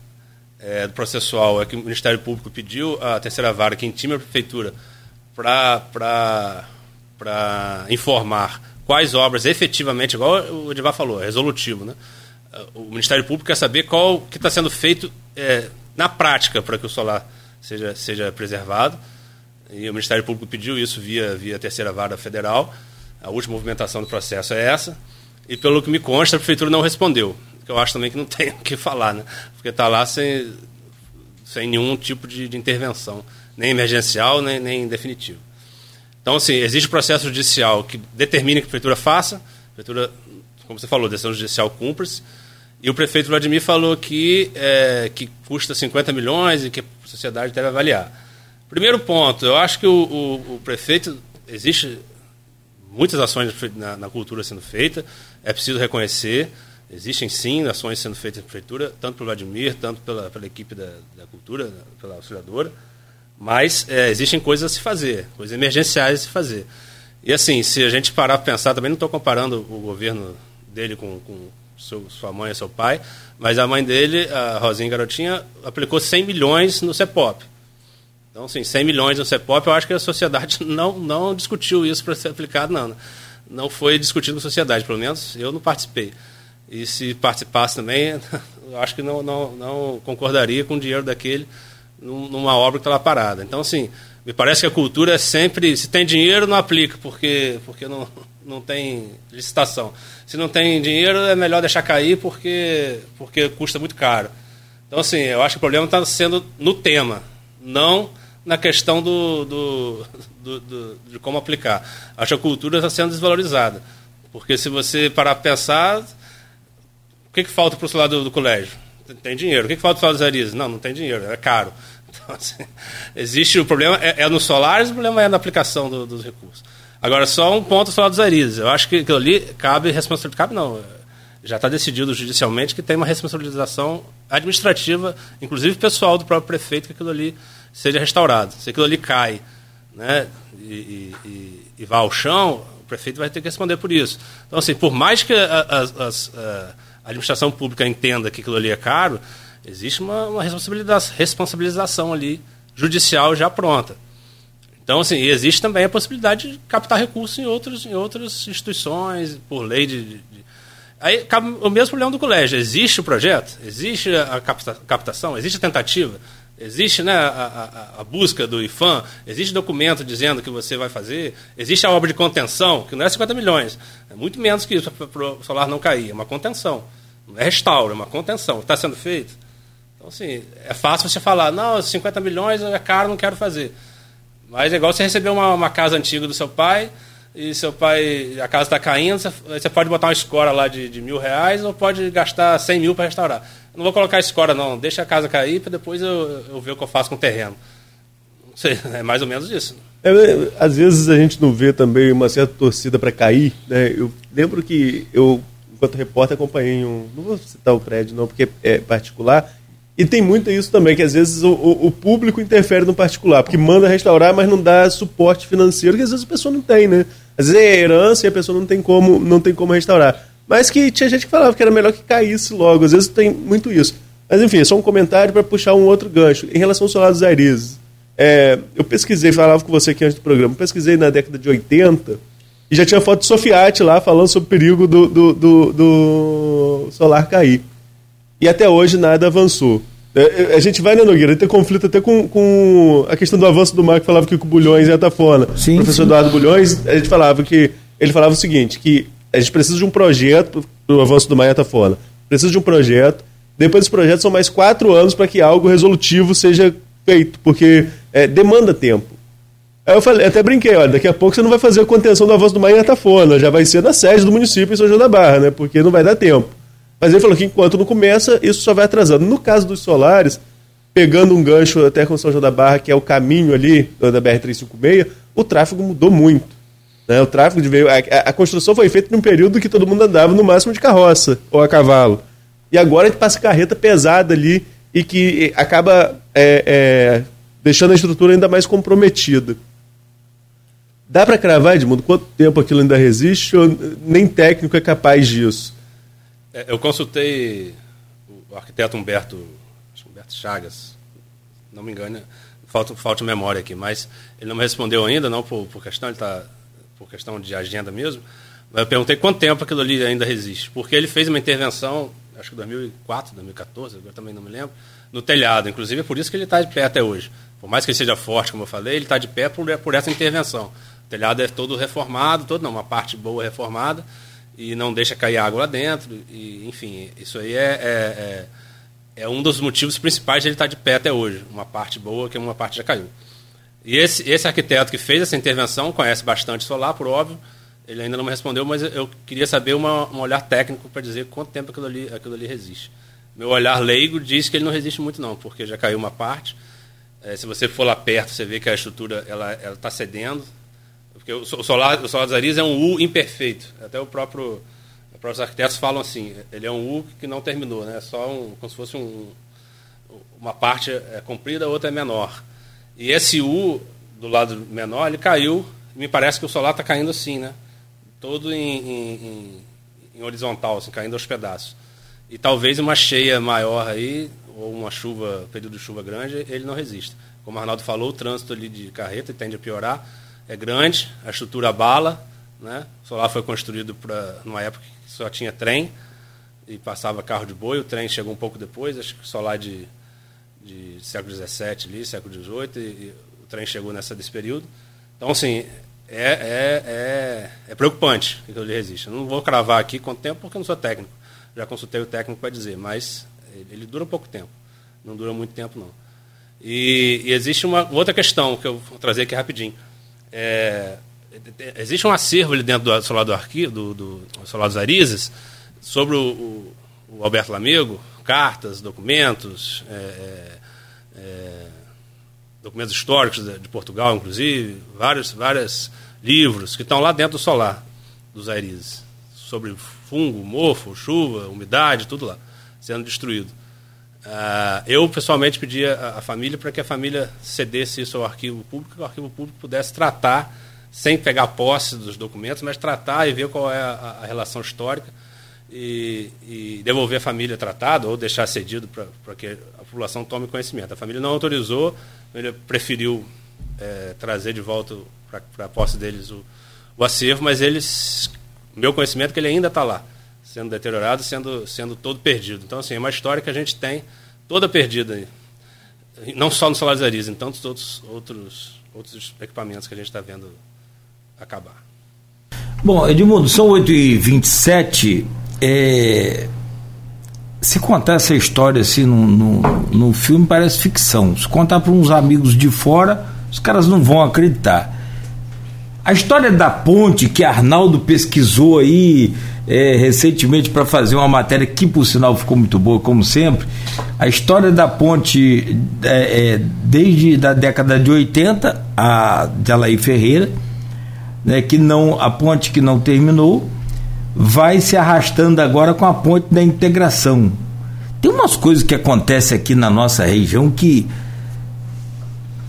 é, processual é que o Ministério Público pediu à terceira vara que intime a prefeitura para informar quais obras efetivamente, igual o Edivar falou, é resolutivo, né? O Ministério Público quer saber qual que está sendo feito é, na prática para que o solar seja, seja preservado. E o Ministério Público pediu isso via, via terceira vara federal. A última movimentação do processo é essa. E pelo que me consta, a prefeitura não respondeu. Eu acho também que não tem o que falar, né? Porque está lá sem, sem nenhum tipo de, de intervenção, nem emergencial, nem, nem definitivo. Então, assim, existe processo judicial que determina que a prefeitura faça, a prefeitura, como você falou, decisão judicial cumpre-se, e o prefeito Vladimir falou que, é, que custa 50 milhões e que a sociedade deve avaliar. Primeiro ponto, eu acho que o, o, o prefeito, existe muitas ações na, na, cultura sendo feitas, é preciso reconhecer, existem sim ações sendo feitas na prefeitura, tanto pelo Vladimir, tanto pela, pela equipe da, da cultura, pela auxiliadora, mas é, existem coisas a se fazer, coisas emergenciais a se fazer. E assim, se a gente parar para pensar, também não estou comparando o governo dele com, com seu, sua mãe e seu pai, mas a mãe dele, a Rosinha Garotinha, aplicou 100 milhões no CEPOP. Então, assim, 100 milhões no CEPOP, eu acho que a sociedade não, não discutiu isso para ser aplicado, não. Né? Não foi discutido com a sociedade, pelo menos eu não participei. E se participasse também, eu acho que não, não, não concordaria com o dinheiro daquele numa obra que está lá parada. Então, assim, me parece que a cultura é sempre, se tem dinheiro, não aplica, porque, porque não, não tem licitação. Se não tem dinheiro, é melhor deixar cair porque, porque custa muito caro. Então, assim, eu acho que o problema está sendo no tema, não na questão do, do, do, do, de como aplicar. Acho que a cultura está sendo desvalorizada. Porque se você parar para pensar, o que, que falta para o celular do, do, colégio? Tem dinheiro. O que, que falta para os Arizes? Não, não tem dinheiro, é caro. Então, assim, existe o problema, é, é nos solares, o problema é na aplicação dos recursos. Agora, só um ponto falar dos Arizes. Eu acho que aquilo ali cabe responsabilidade. Cabe não. Já está decidido judicialmente que tem uma responsabilização administrativa, inclusive pessoal do próprio prefeito, que aquilo ali seja restaurado. Se aquilo ali cai né, e, e, e vai ao chão, o prefeito vai ter que responder por isso. Então, assim, por mais que a, a, a, a administração pública entenda que aquilo ali é caro, existe uma, uma responsabilização, responsabilização ali judicial já pronta. Então, assim, existe também a possibilidade de captar recursos em, outros, em outras instituições, por lei de, de, de... Aí cabe o mesmo problema do colégio. Existe o projeto? Existe a captação? Existe a tentativa? Existe né, a, a, a, busca do IFAM? Existe documento dizendo que você vai fazer? Existe a obra de contenção, que não é 50 milhões. É muito menos que isso para o solar não cair. É uma contenção. Não é restauro, é uma contenção. Está sendo feito? Então, assim, é fácil você falar, não, 50 milhões é caro, não quero fazer. Mas é igual você receber uma, uma casa antiga do seu pai e seu pai, a casa está caindo, você pode botar uma escora lá de, de, mil reais ou pode gastar 100 mil para restaurar. Não vou colocar escora, não. Deixa a casa cair para depois eu, eu ver o que eu faço com o terreno. Não sei, é mais ou menos isso. É, às vezes a gente não vê também uma certa torcida para cair. Né? Eu lembro que eu, enquanto repórter, acompanhei um. Não vou citar o prédio, não, porque é particular e tem muito isso também, que às vezes o, o, público interfere no particular, porque manda restaurar, mas não dá suporte financeiro, que às vezes a pessoa não tem, né? Às vezes é herança e a pessoa não tem como, não tem como restaurar. Mas que tinha gente que falava que era melhor que caísse logo, às vezes tem muito isso. Mas enfim, é só um comentário para puxar um outro gancho. Em relação ao solar dos Arizes, é, eu pesquisei, falava com você aqui antes do programa, pesquisei na década de 80 e já tinha foto de Sofiati lá falando sobre o perigo do, do, do, do solar cair. E até hoje nada avançou. É, é, a gente vai na Nogueira, tem conflito até com, com a questão do avanço do mar, que falava que o Bulhões é atafona. Sim, o professor sim. Eduardo Bulhões, a gente falava que. Ele falava o seguinte: que a gente precisa de um projeto para o avanço do mar em atafona. Precisa de um projeto. Depois desse projeto são mais quatro anos para que algo resolutivo seja feito, porque é, demanda tempo. Aí eu falei, até brinquei, olha, daqui a pouco você não vai fazer a contenção do avanço do mar em Atafona, já vai ser na sede do município em São João da Barra, né? Porque não vai dar tempo. Mas ele falou que enquanto não começa, isso só vai atrasando. No caso dos solares, pegando um gancho até com São João da Barra, que é o caminho ali da BR-356, o tráfego mudou muito. Né? O tráfego de veio. A, a, construção foi feita num período que todo mundo andava no máximo de carroça ou a cavalo. E agora a gente passa carreta pesada ali e que acaba é, é, deixando a estrutura ainda mais comprometida. Dá para cravar, Edmundo, quanto tempo aquilo ainda resiste ou nem técnico é capaz disso? É, eu consultei o arquiteto Humberto, Humberto Chagas, não me engano, falta, falta memória aqui, mas ele não me respondeu ainda, não por, por questão, ele está por questão de agenda mesmo. Mas eu perguntei quanto tempo aquilo ali ainda resiste, porque ele fez uma intervenção, acho que 2004, 2014, eu também não me lembro, no telhado. Inclusive é por isso que ele está de pé até hoje. Por mais que ele seja forte, como eu falei, ele está de pé por, por essa intervenção. O telhado é todo reformado, todo não, uma parte boa reformada e não deixa cair água lá dentro. E, enfim, isso aí é, é, é, é um dos motivos principais de ele estar de pé até hoje. Uma parte boa, que uma parte já caiu. E esse, esse arquiteto que fez essa intervenção conhece bastante solar, por óbvio. Ele ainda não me respondeu, mas eu queria saber uma, um olhar técnico para dizer quanto tempo aquilo ali, aquilo ali resiste. Meu olhar leigo diz que ele não resiste muito, não, porque já caiu uma parte. É, se você for lá perto, você vê que a estrutura ela está cedendo, porque o solar, o solar Aris é um U imperfeito. Até o próprio, os próprios arquitetos falam assim, ele é um U que não terminou, né? É só um, como se fosse um, uma parte é comprida, a outra é menor. E esse U do lado menor, ele caiu, me parece que o solar está caindo assim, né? Todo em, em, em, horizontal, assim, caindo aos pedaços. E talvez uma cheia maior aí, ou uma chuva, período de chuva grande, ele não resista. Como o Arnaldo falou, o trânsito ali de carreta tende a piorar é grande, a estrutura bala. Né? O solar foi construído para numa época que só tinha trem e passava carro de boi. O trem chegou um pouco depois, acho que o solar de, de século XVII, ali, século XVIII, e, e o trem chegou nessa desse período. Então, assim, é, é, é, é preocupante que ele resiste. Não vou cravar aqui quanto tempo, porque eu não sou técnico. Já consultei o técnico para dizer, mas ele, ele dura pouco tempo. Não dura muito tempo, não. E, e, existe uma outra questão que eu vou trazer aqui rapidinho. É, existe um acervo ali dentro do solar do arquivo, do, do solar dos Arizes, sobre o, o, o Alberto Lamego, cartas, documentos, é, é, é documentos históricos de, de, Portugal, inclusive, vários, vários livros que estão lá dentro do solar dos Arizes, sobre fungo, mofo, chuva, umidade, tudo lá, sendo destruído. Uh, eu, pessoalmente, pedi à, família para que a família cedesse isso ao arquivo público, que o arquivo público pudesse tratar, sem pegar posse dos documentos, mas tratar e ver qual é a, a relação histórica e, e, devolver a família tratada ou deixar cedido para que a população tome conhecimento. A família não autorizou, ele preferiu é, trazer de volta para a posse deles o, o acervo, mas eles, meu conhecimento é que ele ainda está lá sendo deteriorado, sendo, sendo todo perdido. Então, assim, é uma história que a gente tem toda perdida. Não só no Salário Ariz, em tantos outros, outros, outros equipamentos que a gente está vendo acabar. Bom, Edmundo, são 8h27. É... Se contar essa história assim no, no, no filme, parece ficção. Se contar para uns amigos de fora, os caras não vão acreditar. A história da ponte que Arnaldo pesquisou aí é, recentemente para fazer uma matéria que, por sinal, ficou muito boa, como sempre. A história da ponte é, é, desde da década de 80, a de Alaí Ferreira, né, que não, a ponte que não terminou, vai se arrastando agora com a ponte da integração. Tem umas coisas que acontecem aqui na nossa região que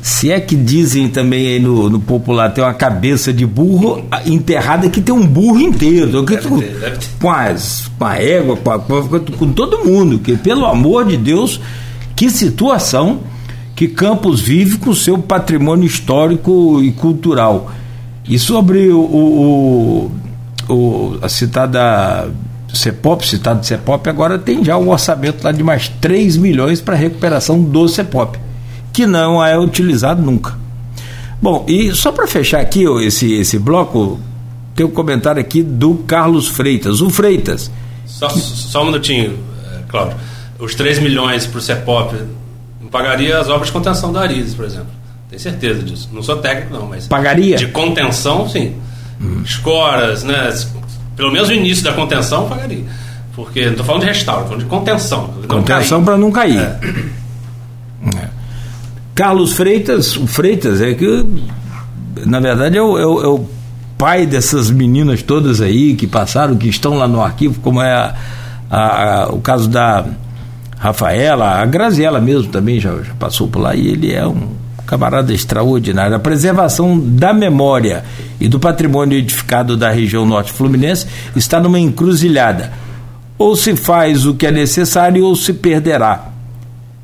se é que dizem também aí no, no, popular tem uma cabeça de burro enterrada que tem um burro inteiro. Deve ter, deve ter. Com, as, com a égua, com, a, com todo mundo. Que, pelo amor de Deus, que situação que Campos vive com seu patrimônio histórico e cultural. E sobre o, o, o a citada CEPOP, citado CEPOP, agora tem já um orçamento lá de mais 3 milhões para recuperação do CEPOP, que não é utilizado nunca. Bom, e só para fechar aqui esse, esse bloco, tem um comentário aqui do Carlos Freitas. O Freitas. Só, que... só um minutinho, é, Cláudio. Os 3 milhões para o CEPOP não pagaria as obras de contenção da Arises, por exemplo. Tenho certeza disso. Não sou técnico, não, mas. Pagaria? De contenção, sim. Hum. Escoras, né? Pelo menos o início da contenção, pagaria. Porque não estou falando de restauro, estou falando de contenção. Contenção para não cair. É. Carlos Freitas, o Freitas é que, na verdade, é o, é o, é o pai dessas meninas todas aí que passaram, que estão lá no arquivo, como é a, a, a, o caso da Rafaela, a Graziela mesmo também já, já passou por lá e ele é um camarada extraordinário. A preservação da memória e do patrimônio edificado da região norte fluminense está numa encruzilhada. Ou se faz o que é necessário ou se perderá.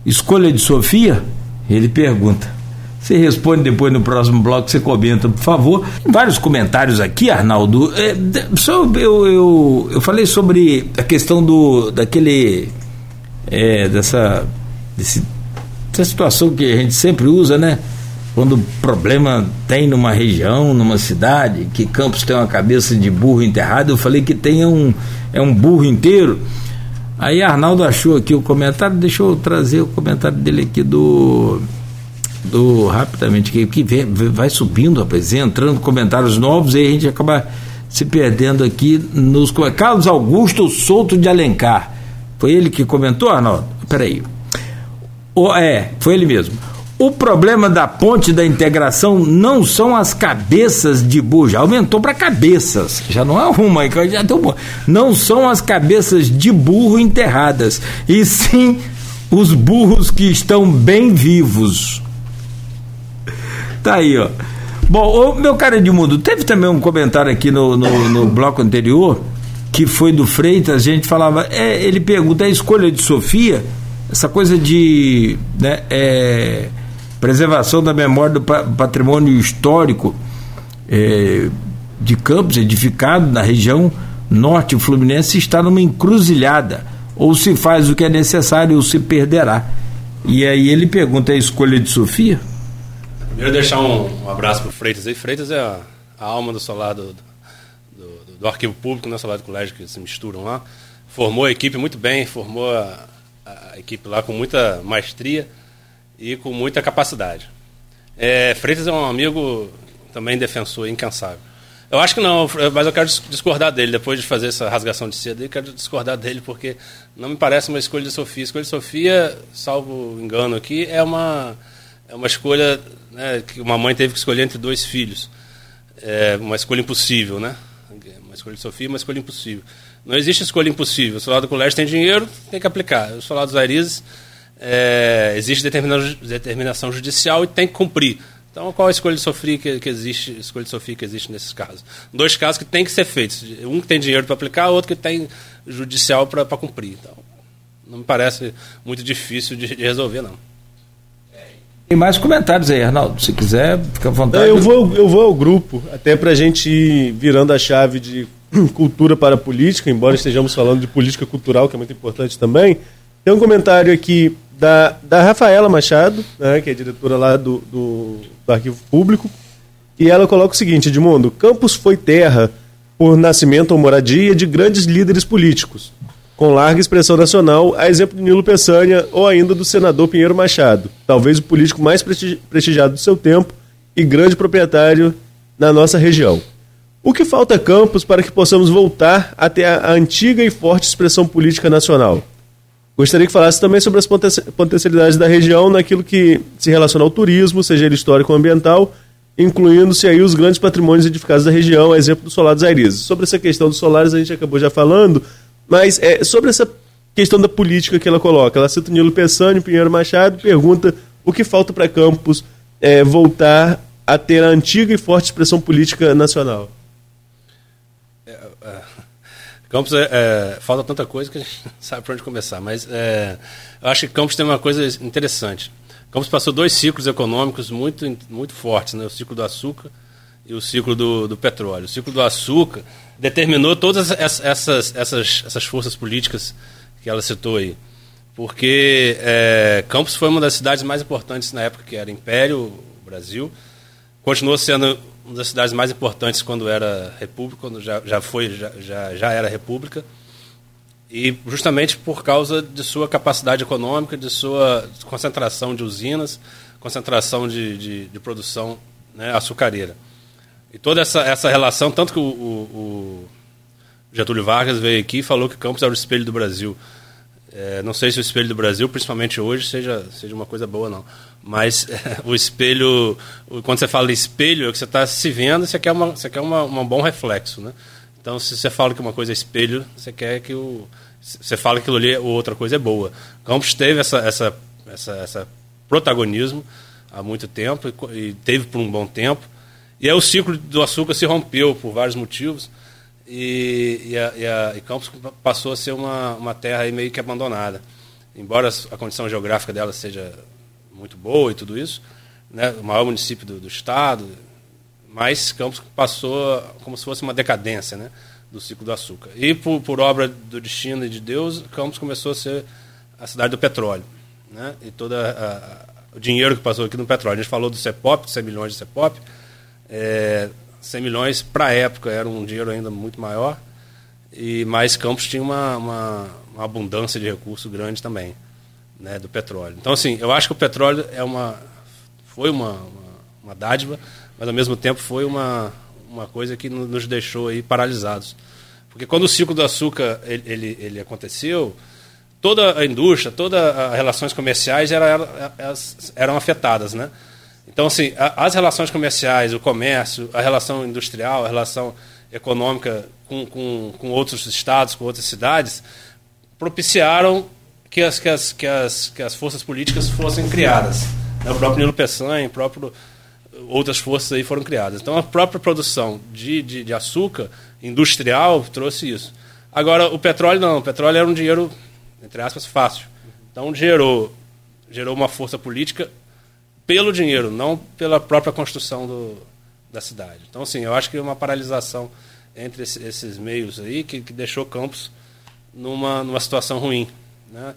Escolha de Sofia? Ele pergunta. Você responde depois no próximo bloco, você comenta, por favor. Vários comentários aqui, Arnaldo. É, só eu, eu, eu falei sobre a questão do daquele é, dessa desse, dessa situação que a gente sempre usa, né? Quando problema tem numa região, numa cidade, que Campos tem uma cabeça de burro enterrado, eu falei que tem um, é um burro inteiro. Aí Arnaldo achou aqui o comentário, deixa eu trazer o comentário dele aqui do. do rapidamente, que, que vem, vai subindo, rapaz, entrando comentários novos, e a gente acaba se perdendo aqui nos. Carlos Augusto Souto de Alencar. Foi ele que comentou, Arnaldo? Peraí. O, é, foi ele mesmo. O problema da ponte da integração não são as cabeças de burro, já aumentou para cabeças, já não é uma, já deu Não são as cabeças de burro enterradas, e sim os burros que estão bem vivos. Tá aí, ó. Bom, ô, meu cara Edmundo, teve também um comentário aqui no, no, no bloco anterior, que foi do Freitas, a gente falava, é, ele pergunta, a escolha de Sofia, essa coisa de. Né, é, preservação da memória do patrimônio histórico é, de Campos, edificado na região norte fluminense, está numa encruzilhada. Ou se faz o que é necessário ou se perderá. E aí ele pergunta a escolha de Sofia? Primeiro deixar um, um abraço para o Freitas aí. Freitas é a, a alma do solar do, do, do arquivo público, né, solar do colégio que se misturam lá. Formou a equipe muito bem, formou a, a equipe lá com muita maestria e com muita capacidade. É, Freitas é um amigo também defensor incansável. Eu acho que não, mas eu quero discordar dele. Depois de fazer essa rasgação de seda, eu quero discordar dele, porque não me parece uma escolha de Sofia. A escolha de Sofia, salvo engano aqui, é uma, é uma escolha né, que uma mãe teve que escolher entre dois filhos. É uma escolha impossível, né? Uma escolha de Sofia, uma escolha impossível. Não existe escolha impossível. O soldado do colégio tem dinheiro, tem que aplicar. O soldado dos Arizes é, existe determinação judicial e tem que cumprir. Então, qual a escolha de sofrer que, que existe, escolha de sofrer que existe nesses casos? Dois casos que tem que ser feitos. Um que tem dinheiro para aplicar, outro que tem judicial para cumprir. Então, não me parece muito difícil de, de, resolver, não. Tem mais comentários aí, Arnaldo. Se quiser, fica à vontade. eu, vou, eu vou ao grupo, até para a gente ir virando a chave de cultura para política, embora estejamos falando de política cultural, que é muito importante também. Tem um comentário aqui da, da Rafaela Machado, né, que é diretora lá do, do, do Arquivo Público, e ela coloca o seguinte, Edmundo, Campos foi terra por nascimento ou moradia de grandes líderes políticos, com larga expressão nacional, a exemplo de Nilo Peçanha ou ainda do senador Pinheiro Machado, talvez o político mais prestigiado do seu tempo e grande proprietário na nossa região. O que falta Campos para que possamos voltar a ter a antiga e forte expressão política nacional? Gostaria que falasse também sobre as potencialidades da região naquilo que se relaciona ao turismo, seja ele histórico ou ambiental, incluindo-se aí os grandes patrimônios edificados da região, exemplo do Solar dos Airizes. Sobre essa questão dos solares a gente acabou já falando, mas é, sobre essa questão da política que ela coloca. Ela cita o Nilo Peçanha, Pinheiro Machado, pergunta o que falta para Campos é, voltar a ter a antiga e forte expressão política nacional. Campos é, é, falta tanta coisa que a gente não sabe por onde começar, mas é, eu acho que Campos tem uma coisa interessante. Campos passou dois ciclos econômicos muito, muito fortes, né? o ciclo do açúcar e o ciclo do, do petróleo. O ciclo do açúcar determinou todas essas, essas, essas forças políticas que ela citou aí. Porque é, Campos foi uma das cidades mais importantes na época que era Império, Brasil. Continuou sendo uma das cidades mais importantes quando era república, quando já, já foi, já, já, já era república. E justamente por causa de sua capacidade econômica, de sua concentração de usinas, concentração de, de, de produção né, açucareira. E toda essa, essa relação, tanto que o, o, o Getúlio Vargas veio aqui e falou que Campos era o espelho do Brasil. É, não sei se o espelho do Brasil, principalmente hoje, seja, seja uma coisa boa, não. Mas o espelho, quando você fala espelho, é que você está se vendo, você quer, uma, você quer uma, um bom reflexo. Né? Então, se você fala que uma coisa é espelho, você quer que o. Você fala que aquilo ali, ou outra coisa é boa. Campos teve essa, essa, essa, essa protagonismo há muito tempo e teve por um bom tempo. E aí o ciclo do açúcar se rompeu por vários motivos e, e, a, e, a, e Campos passou a ser uma, uma terra meio que abandonada. Embora a condição geográfica dela seja muito boa e tudo isso, né, o maior município do, do estado, mas Campos passou como se fosse uma decadência né, do ciclo do açúcar. E por, por obra do destino e de Deus, Campos começou a ser a cidade do petróleo. Né, e todo o dinheiro que passou aqui no petróleo. A gente falou do CEPOP, 100 milhões de CEPOP. É, 100 milhões para a época era um dinheiro ainda muito maior, e mais Campos tinha uma, uma, uma abundância de recursos grande também, né, do petróleo. Então, assim, eu acho que o petróleo é uma, foi uma, uma, uma dádiva, mas ao mesmo tempo foi uma, uma coisa que nos deixou aí paralisados. Porque quando o ciclo do açúcar ele, ele, ele aconteceu, toda a indústria, todas as relações comerciais eram, eram, afetadas, né? Então, assim, as relações comerciais, o comércio, a relação industrial, a relação econômica com, com, com outros estados, com outras cidades, propiciaram que as, que as, que as, que as forças políticas fossem criadas. Né, o próprio Nilo Peçanha, próprio outras forças aí foram criadas. Então, a própria produção de, de, de açúcar industrial trouxe isso. Agora, o petróleo não. O petróleo era um dinheiro, entre aspas, fácil. Então, gerou, gerou uma força política pelo dinheiro, não pela própria construção do, da cidade. Então, assim, eu acho que uma paralisação entre esse, esses meios aí que, que, deixou Campos numa, numa situação ruim. Né?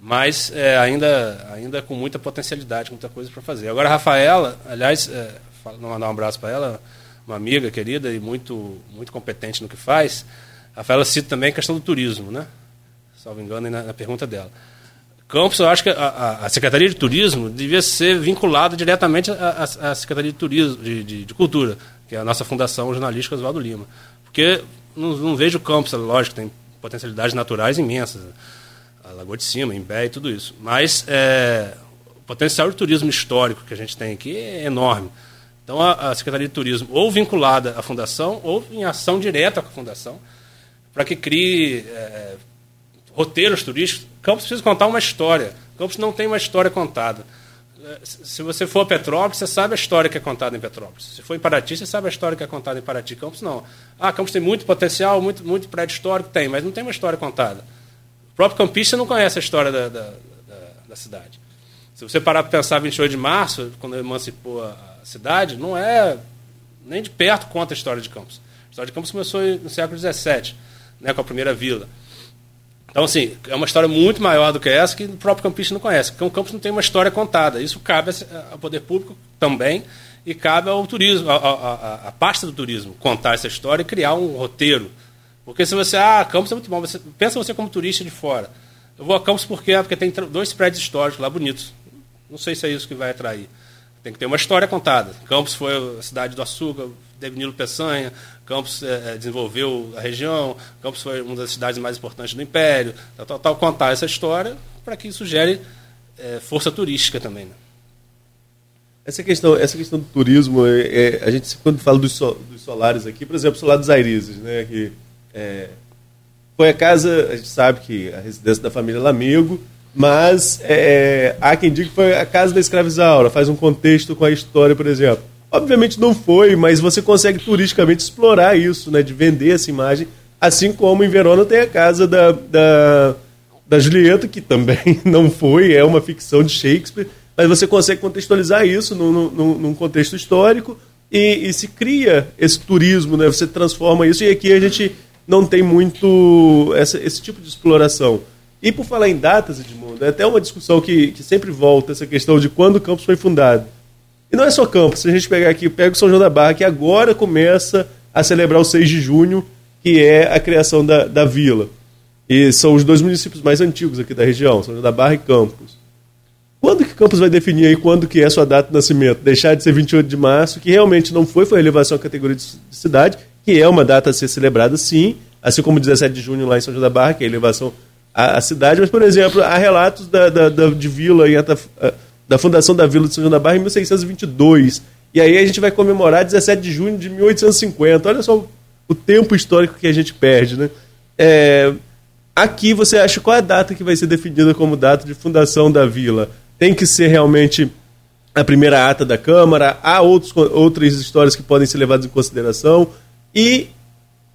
Mas é, ainda, ainda com muita potencialidade, muita coisa para fazer. Agora, a Rafaela, aliás, é, mandar um abraço para ela, uma amiga querida e muito, muito competente no que faz. A Rafaela cita também a questão do turismo, né? salvo engano, na, na pergunta dela. Campos, eu acho que a, a, Secretaria de Turismo devia ser vinculada diretamente à, à Secretaria de Turismo, de, de, de, Cultura, que é a nossa Fundação Jornalística Oswaldo Lima. Porque não, não vejo Campos, lógico, tem potencialidades naturais imensas. A Lagoa de Cima, Imbé e tudo isso. Mas é, o potencial de turismo histórico que a gente tem aqui é enorme. Então, a, a Secretaria de Turismo, ou vinculada à Fundação, ou em ação direta com a Fundação, para que crie é, roteiros turísticos, Campos precisa contar uma história. Campos não tem uma história contada. É, se você for a Petrópolis, você sabe a história que é contada em Petrópolis. Se for em Paraty, você sabe a história que é contada em Paraty. Campos não. Ah, Campos tem muito potencial, muito, muito prédio histórico, tem, mas não tem uma história contada. Próprio campista não conhece a história da, da, da, da cidade. Se você parar para pensar 28 de março, quando emancipou a cidade, não é nem de perto conta a história de Campos. A história de Campos começou no século XVII, né, com a primeira vila. Então, assim, é uma história muito maior do que essa que o próprio campista não conhece. Porque o Campos não tem uma história contada. Isso cabe ao poder público também e cabe ao turismo, à pasta do turismo, contar essa história e criar um roteiro. Porque se você, ah, Campos é muito bom, você, pensa você como turista de fora. Eu vou a Campos porque, porque tem dois prédios históricos lá bonitos. Não sei se é isso que vai atrair. Tem que ter uma história contada. Campos foi a cidade do açúcar, teve Nilo Peçanha, Campos é, desenvolveu a região, Campos foi uma das cidades mais importantes do Império, tal, tal, tal contar essa história para que isso gere é, força turística também. Né? Essa questão, essa questão do turismo, é, é, a gente quando fala dos, so, dos, solares aqui, por exemplo, o solar dos Airizes, né, que é, foi a casa, a gente sabe que a residência da família Lamigo, mas é, há quem diga que foi a casa da escravizaura, faz um contexto com a história, por exemplo. Obviamente não foi, mas você consegue turisticamente explorar isso, né, de vender essa imagem, assim como em Verona tem a casa da, da, da Julieta, que também não foi, é uma ficção de Shakespeare, mas você consegue contextualizar isso num, num, num contexto histórico e, e, se cria esse turismo, né? Você transforma isso e aqui a gente não tem muito essa, esse tipo de exploração. E por falar em datas, Edmundo, é até uma discussão que, que sempre volta essa questão de quando o campus foi fundado. E não é só campus, se a gente pegar aqui, pega o São João da Barra, que agora começa a celebrar o 6 de junho, que é a criação da, da vila. E são os dois municípios mais antigos aqui da região, São João da Barra e Campos. Quando que Campos vai definir aí quando que é a sua data de nascimento? Deixar de ser 28 de março, que realmente não foi, foi elevação à categoria de cidade, que é uma data a ser celebrada sim, assim como 17 de junho lá em São João da Barra, que é a elevação à, à cidade, mas, por exemplo, há relatos da, da, da de vila, Ata, da fundação da vila de São João da Barra em 1622, e aí a gente vai comemorar 17 de junho de 1850, olha só o tempo histórico que a gente perde, né? É, aqui você acha qual é a data que vai ser definida como data de fundação da vila? tem que ser realmente a primeira ata da Câmara, há outros, outras histórias que podem ser levadas em consideração. E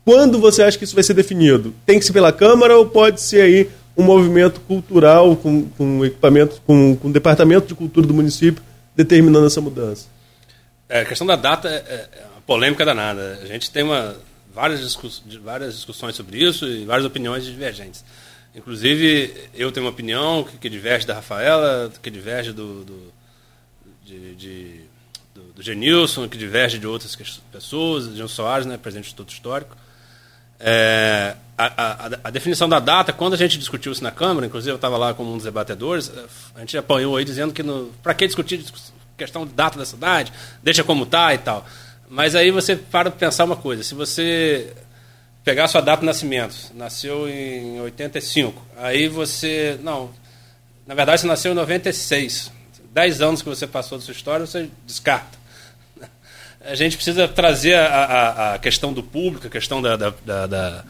quando você acha que isso vai ser definido? Tem que ser pela Câmara ou pode ser aí um movimento cultural com, com equipamento, com, com o departamento de cultura do município determinando essa mudança? É, a questão da data é, é, é uma polêmica danada. A gente tem uma, várias, discuss, várias discussões sobre isso e várias opiniões divergentes. Inclusive, eu tenho uma opinião que, que diverge da Rafaela, que diverge do, do, de, de, do, Genilson, que diverge de outras pessoas, de João Soares, né, presidente do Instituto Histórico. É, a, a, a, definição da data, quando a gente discutiu isso na Câmara, inclusive eu estava lá como um dos debatedores, a gente apanhou aí dizendo que para que discutir questão de data da cidade, deixa como está e tal. Mas aí você para pensar uma coisa, se você pegar sua data de nascimento, nasceu em 85, aí você, não, na verdade você nasceu em 96, 10 anos que você passou da sua história, você descarta. A gente precisa trazer a, a, a questão do público, a questão da, da, da, da,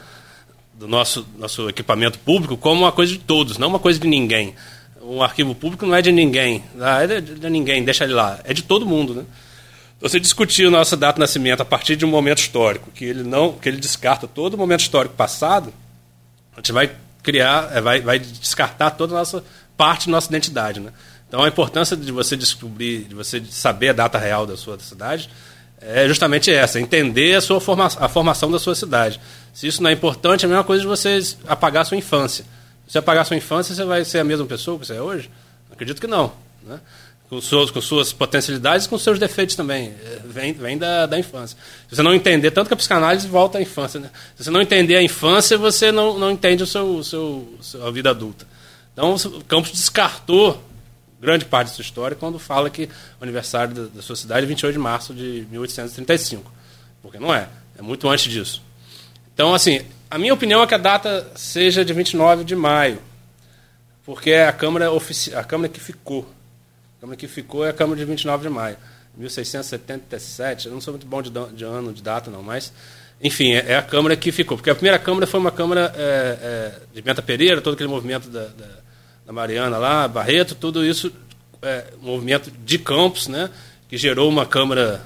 do nosso, nosso equipamento público como uma coisa de todos, não uma coisa de ninguém. Um arquivo público não é de ninguém, ah, é de, de ninguém, deixa ele lá, é de todo mundo, né? você discutir a nossa data de nascimento a partir de um momento histórico, que ele não, que ele descarta todo o momento histórico passado, a gente vai criar, é, vai, vai descartar toda a nossa parte da nossa identidade, né? Então a importância de você descobrir, de você saber a data real da sua cidade é justamente essa, entender a sua forma, a formação da sua cidade. Se isso não é importante, é a mesma coisa de você apagar a sua infância. Se apagar a sua infância, você vai ser a mesma pessoa que você é hoje? Acredito que não. Né? com, suas, com suas potencialidades e com seus defeitos também. É, vem, vem da, da infância. Se você não entender, tanto que a psicanálise volta à infância. Né? Se você não entender a infância, você não, não entende o seu, o seu, a vida adulta. Então, o Campos descartou grande parte da sua história quando fala que o aniversário da, da sua cidade é 28 de março de 1835. Porque não é. É muito antes disso. Então, assim, a minha opinião é que a data seja de 29 de maio. Porque é a Câmara, ofici a Câmara que ficou. A Câmara que ficou é a Câmara de 29 de maio, 1677. Eu não sou muito bom de, de ano, de data, não, mas, enfim, é, é, a Câmara que ficou. Porque a primeira Câmara foi uma Câmara é, é, de Pimenta Pereira, todo aquele movimento da, da, da Mariana lá, Barreto, tudo isso, é, movimento de Campos, né, que gerou uma Câmara,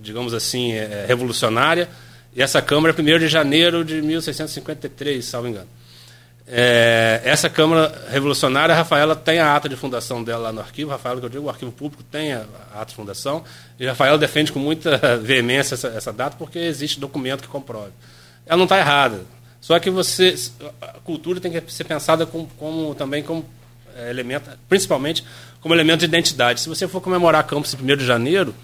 digamos assim, é, revolucionária. E essa Câmara é 1 de janeiro de 1653, salvo engano. É, essa Câmara Revolucionária, a Rafaela tem a ata de fundação dela lá no arquivo. Rafaela, que eu digo, o arquivo público tem a, ata de fundação. E a Rafaela defende com muita veemência essa, essa data porque existe documento que comprove. Ela não está errada. Só que você, a cultura tem que ser pensada como, como também como é, elemento, principalmente como elemento de identidade. Se você for comemorar Campos em 1 de janeiro,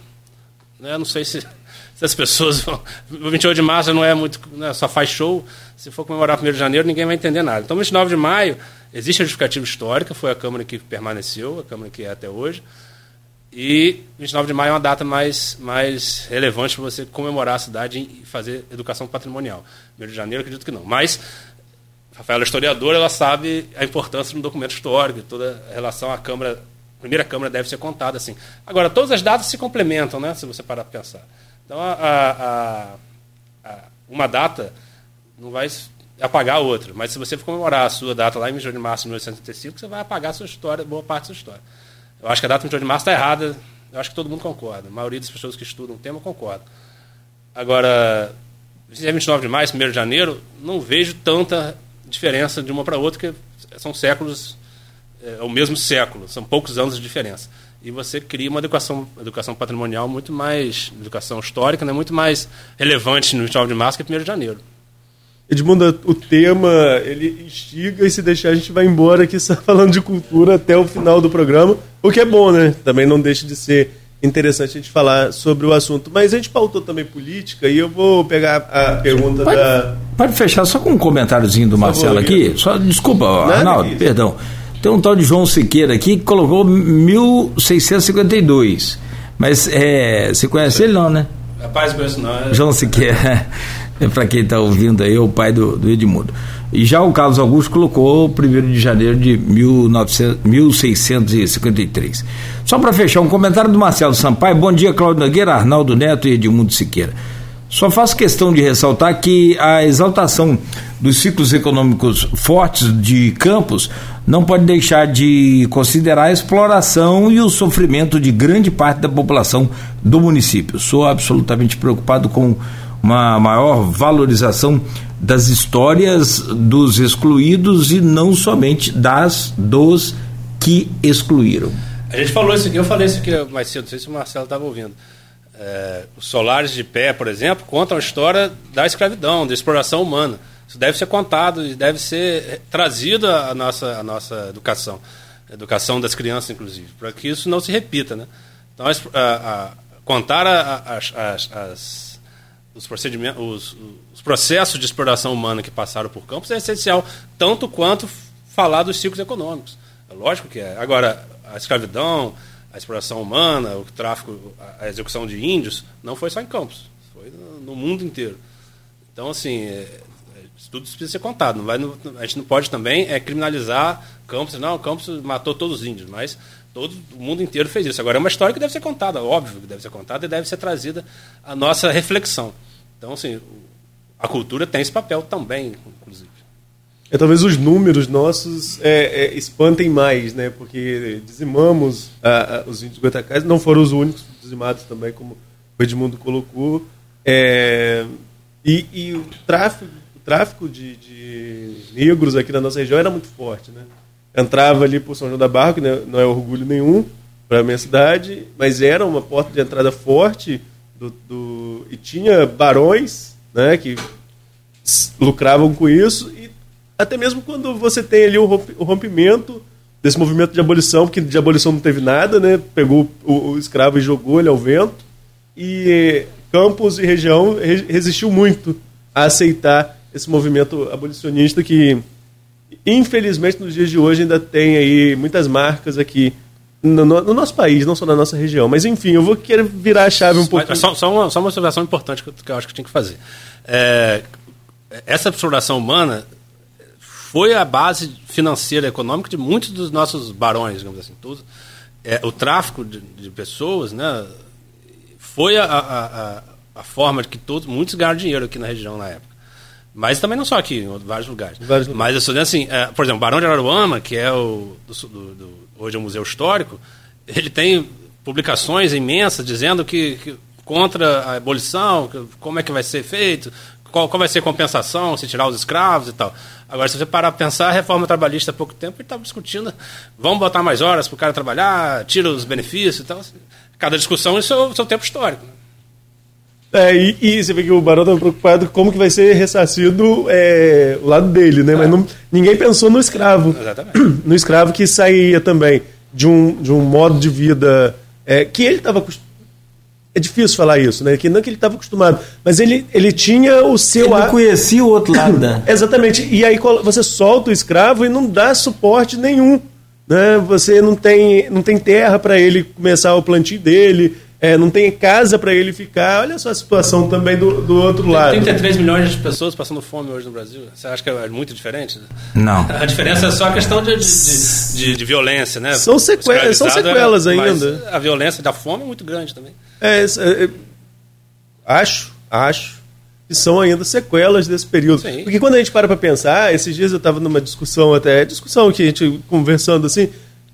né, não sei se se as pessoas vão. O 28 de março não é muito. Né, só faz show. Se for comemorar 1 de janeiro, ninguém vai entender nada. Então, 29 de maio, existe a justificativa histórica, foi a Câmara que permaneceu, a Câmara que é até hoje. E 29 de maio é uma data mais, mais relevante para você comemorar a cidade e fazer educação patrimonial. 1 de janeiro, acredito que não. Mas, Rafaela é historiadora, ela sabe a importância do documento histórico, toda a relação à Câmara. A primeira Câmara deve ser contada assim. Agora, todas as datas se complementam, né, se você parar para pensar. Então, a, a, a, uma data não vai apagar a outra. Mas se você for comemorar a sua data lá em 21 de março de 1875, você vai apagar a sua história, boa parte da sua história. Eu acho que a data de 21 de março está errada. Eu acho que todo mundo concorda. A maioria das pessoas que estudam o tema concorda. Agora, se é 29 de maio, 1 de janeiro, não vejo tanta diferença de uma para outra, porque são séculos, é, é o mesmo século, são poucos anos de diferença. e você cria uma educação, educação patrimonial muito mais, educação histórica, né, muito mais relevante no 9 de março que 1 de janeiro. Edmundo, o tema ele instiga e se deixar a gente vai embora aqui só falando de cultura até o final do programa, o que é bom, né? Também não deixa de ser interessante a gente falar sobre o assunto. Mas a gente pautou também política e eu vou pegar a pergunta pode, da. Pode fechar só com um comentáriozinho do Marcelo aqui. Só, desculpa, Nada Arnaldo, disso. perdão. Tem um tal de João Siqueira aqui que colocou 1652. Mas é, você conhece ele não, né? Rapaz, conheço não. É... João Siqueira. É para quem está ouvindo aí, é o pai do, do Edmundo. E já o Carlos Augusto colocou 1 de janeiro de 1900, 1653. Só para fechar, um comentário do Marcelo Sampaio. Bom dia, Cláudio Nogueira, Arnaldo Neto e Edmundo Siqueira. Só faço questão de ressaltar que a exaltação dos ciclos econômicos fortes de Campos não pode deixar de considerar a exploração e o sofrimento de grande parte da população do município. Sou absolutamente preocupado com uma maior valorização das histórias dos excluídos e não somente das dos que excluíram. A gente falou isso aqui, eu falei isso aqui mais cedo, não sei se o Marcelo estava ouvindo. É, os Solares de Pé, por exemplo, contam a história da escravidão, da exploração humana. Isso deve ser contado e deve ser trazido à nossa, à nossa educação, a educação das crianças, inclusive, para que isso não se repita. Né? Então, a, a, contar as, as os procedimentos, os, os, processos de exploração humana que passaram por Campos é essencial, tanto quanto falar dos ciclos econômicos. É lógico que é. Agora, a escravidão, a exploração humana, o tráfico, a execução de índios, não foi só em Campos, foi no mundo inteiro. Então, assim, é, é, tudo isso precisa ser contado. Não vai, a gente não pode também é, criminalizar Campos. Não, Campos matou todos os índios, mas Todo o mundo inteiro fez isso. Agora é uma história que deve ser contada, óbvio que deve ser contada e deve ser trazida a nossa reflexão. Então, assim, a cultura tem esse papel também, inclusive. É, talvez os números nossos é, é, espantem mais, né? Porque dizimamos a, a, os índios goitacás, não foram os únicos dizimados também, como o Edmundo colocou. É, e, e, o tráfico, o tráfico de, de negros aqui na nossa região era muito forte, né? Entrava ali por São João da Barra, que não é orgulho nenhum para a minha cidade, mas era uma porta de entrada forte do, do, e tinha barões né, que lucravam com isso e até mesmo quando você tem ali o rompimento desse movimento de abolição, porque de abolição não teve nada, né, pegou o, o escravo e jogou ele ao vento e Campos e região resistiu muito a aceitar esse movimento abolicionista que infelizmente, nos dias de hoje ainda tem aí muitas marcas aqui no, no, nosso país, não só na nossa região. Mas enfim, eu vou querer virar a chave um pouco. Só, só, uma, só uma observação importante que eu, que eu acho que tinha que fazer. É, essa exploração humana foi a base financeira e econômica de muitos dos nossos barões, digamos assim. Todos. É, o tráfico de, de, pessoas né, foi a, a, a, a forma de que todos, muitos ganharam dinheiro aqui na região na época. Mas também não só aqui, em vários lugares. Vários lugares. Mas eu assim, é, por exemplo, Barão de Araruama, que é o do, do, do, hoje é um museu histórico, ele tem publicações imensas dizendo que, que contra a abolição, que, como é que vai ser feito, qual, qual vai ser a compensação, se tirar os escravos e tal. Agora, se você parar para pensar, a reforma trabalhista há pouco tempo, ele estava discutindo, vamos botar mais horas para o cara trabalhar, tira os benefícios e tal. Cada discussão é o seu, seu tempo histórico. Né? É, e, e, você vê que o Barão estava preocupado como que vai ser ressarcido é, o lado dele, né? Mas não, ninguém pensou no escravo. Exatamente. No escravo que saía também de um, de um modo de vida é, que ele estava é difícil falar isso, né? Que não que ele estava acostumado, mas ele, ele tinha o seu. Ele conhecia o outro lado, né? Exatamente. E aí você solta o escravo e não dá suporte nenhum, né? Você não tem, não tem terra para ele começar o plantio dele é, não tem casa para ele ficar. Olha só a situação também do, do outro tem lado. 33 milhões de pessoas passando fome hoje no Brasil. Você acha que é muito diferente? Não. A diferença é só a questão de, de, de, de violência, né? São, sequelas, são sequelas é, ainda. a violência da fome é muito grande também. É, é, é, acho, acho que são ainda sequelas desse período. Sim. Porque quando a gente para para pensar, esses dias eu estava numa discussão até, discussão que a gente conversando assim,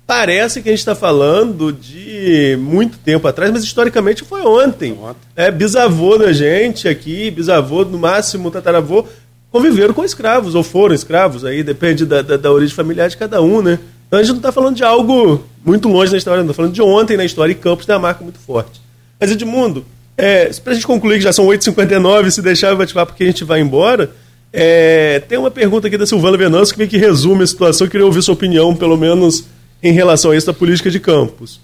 parece que a gente está falando de muito tempo atrás, mas historicamente foi ontem. ontem. É, bisavô da gente aqui, bisavô, no máximo tataravô, conviveram com escravos, ou foram escravos, aí depende da, da, da origem familiar de cada um, né? A gente não está falando de algo muito longe na história, não. Está falando de ontem na história e Campos tem uma marca muito forte. Mas, Edmundo, é, para a gente concluir, que já são 8h59, se deixar eu bate-papo porque a gente vai embora, é, tem uma pergunta aqui da Silvana Venâncio que meio que resume a situação. Eu queria ouvir sua opinião, pelo menos em relação a isso da política de Campos.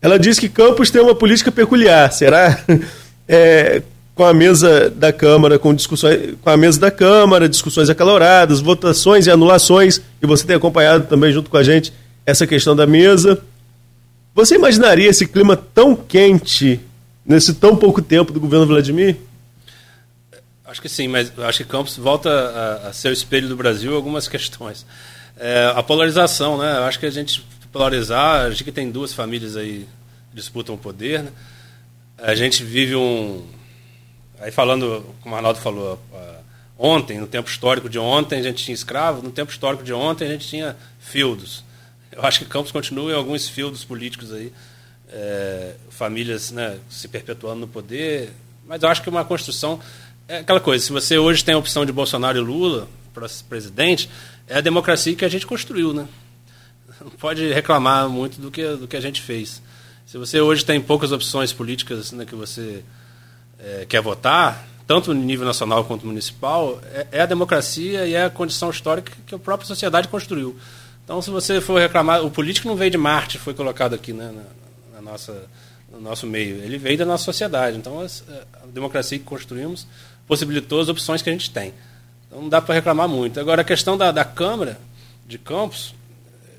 Ela diz que Campos tem uma política peculiar. Será? É, com a mesa da Câmara, com discussões, com a mesa da Câmara, discussões acaloradas, votações e anulações, e você tem acompanhado também junto com a gente essa questão da mesa. Você imaginaria esse clima tão quente nesse tão pouco tempo do governo Vladimir? Acho que sim, mas acho que Campos volta a, a ser o espelho do Brasil em algumas questões. É, a polarização, né? Eu acho que a gente polarizar, a gente que tem duas famílias aí disputam o poder, né? A gente vive um. Aí falando, como o Arnaldo falou, ontem, no tempo histórico de ontem, a gente tinha escravos, no tempo histórico de ontem, a gente tinha feudos. Eu acho que Campos continua em alguns feudos políticos aí, é, famílias né, se perpetuando no poder, mas eu acho que uma construção. É aquela coisa, se você hoje tem a opção de Bolsonaro e Lula presidente, é a democracia que a gente construiu, né? Não pode reclamar muito do que, do que a gente fez. Se você hoje tem poucas opções políticas né, que você é, quer votar, tanto no nível nacional quanto municipal, é, é, a democracia e é a condição histórica que a própria sociedade construiu. Então, se você for reclamar, o político não veio de Marte, foi colocado aqui né, na, na, nossa, no nosso meio, ele veio da nossa sociedade. Então, a, a democracia que construímos possibilitou as opções que a gente tem. Então, não dá para reclamar muito. Agora, a questão da, da Câmara de Campos,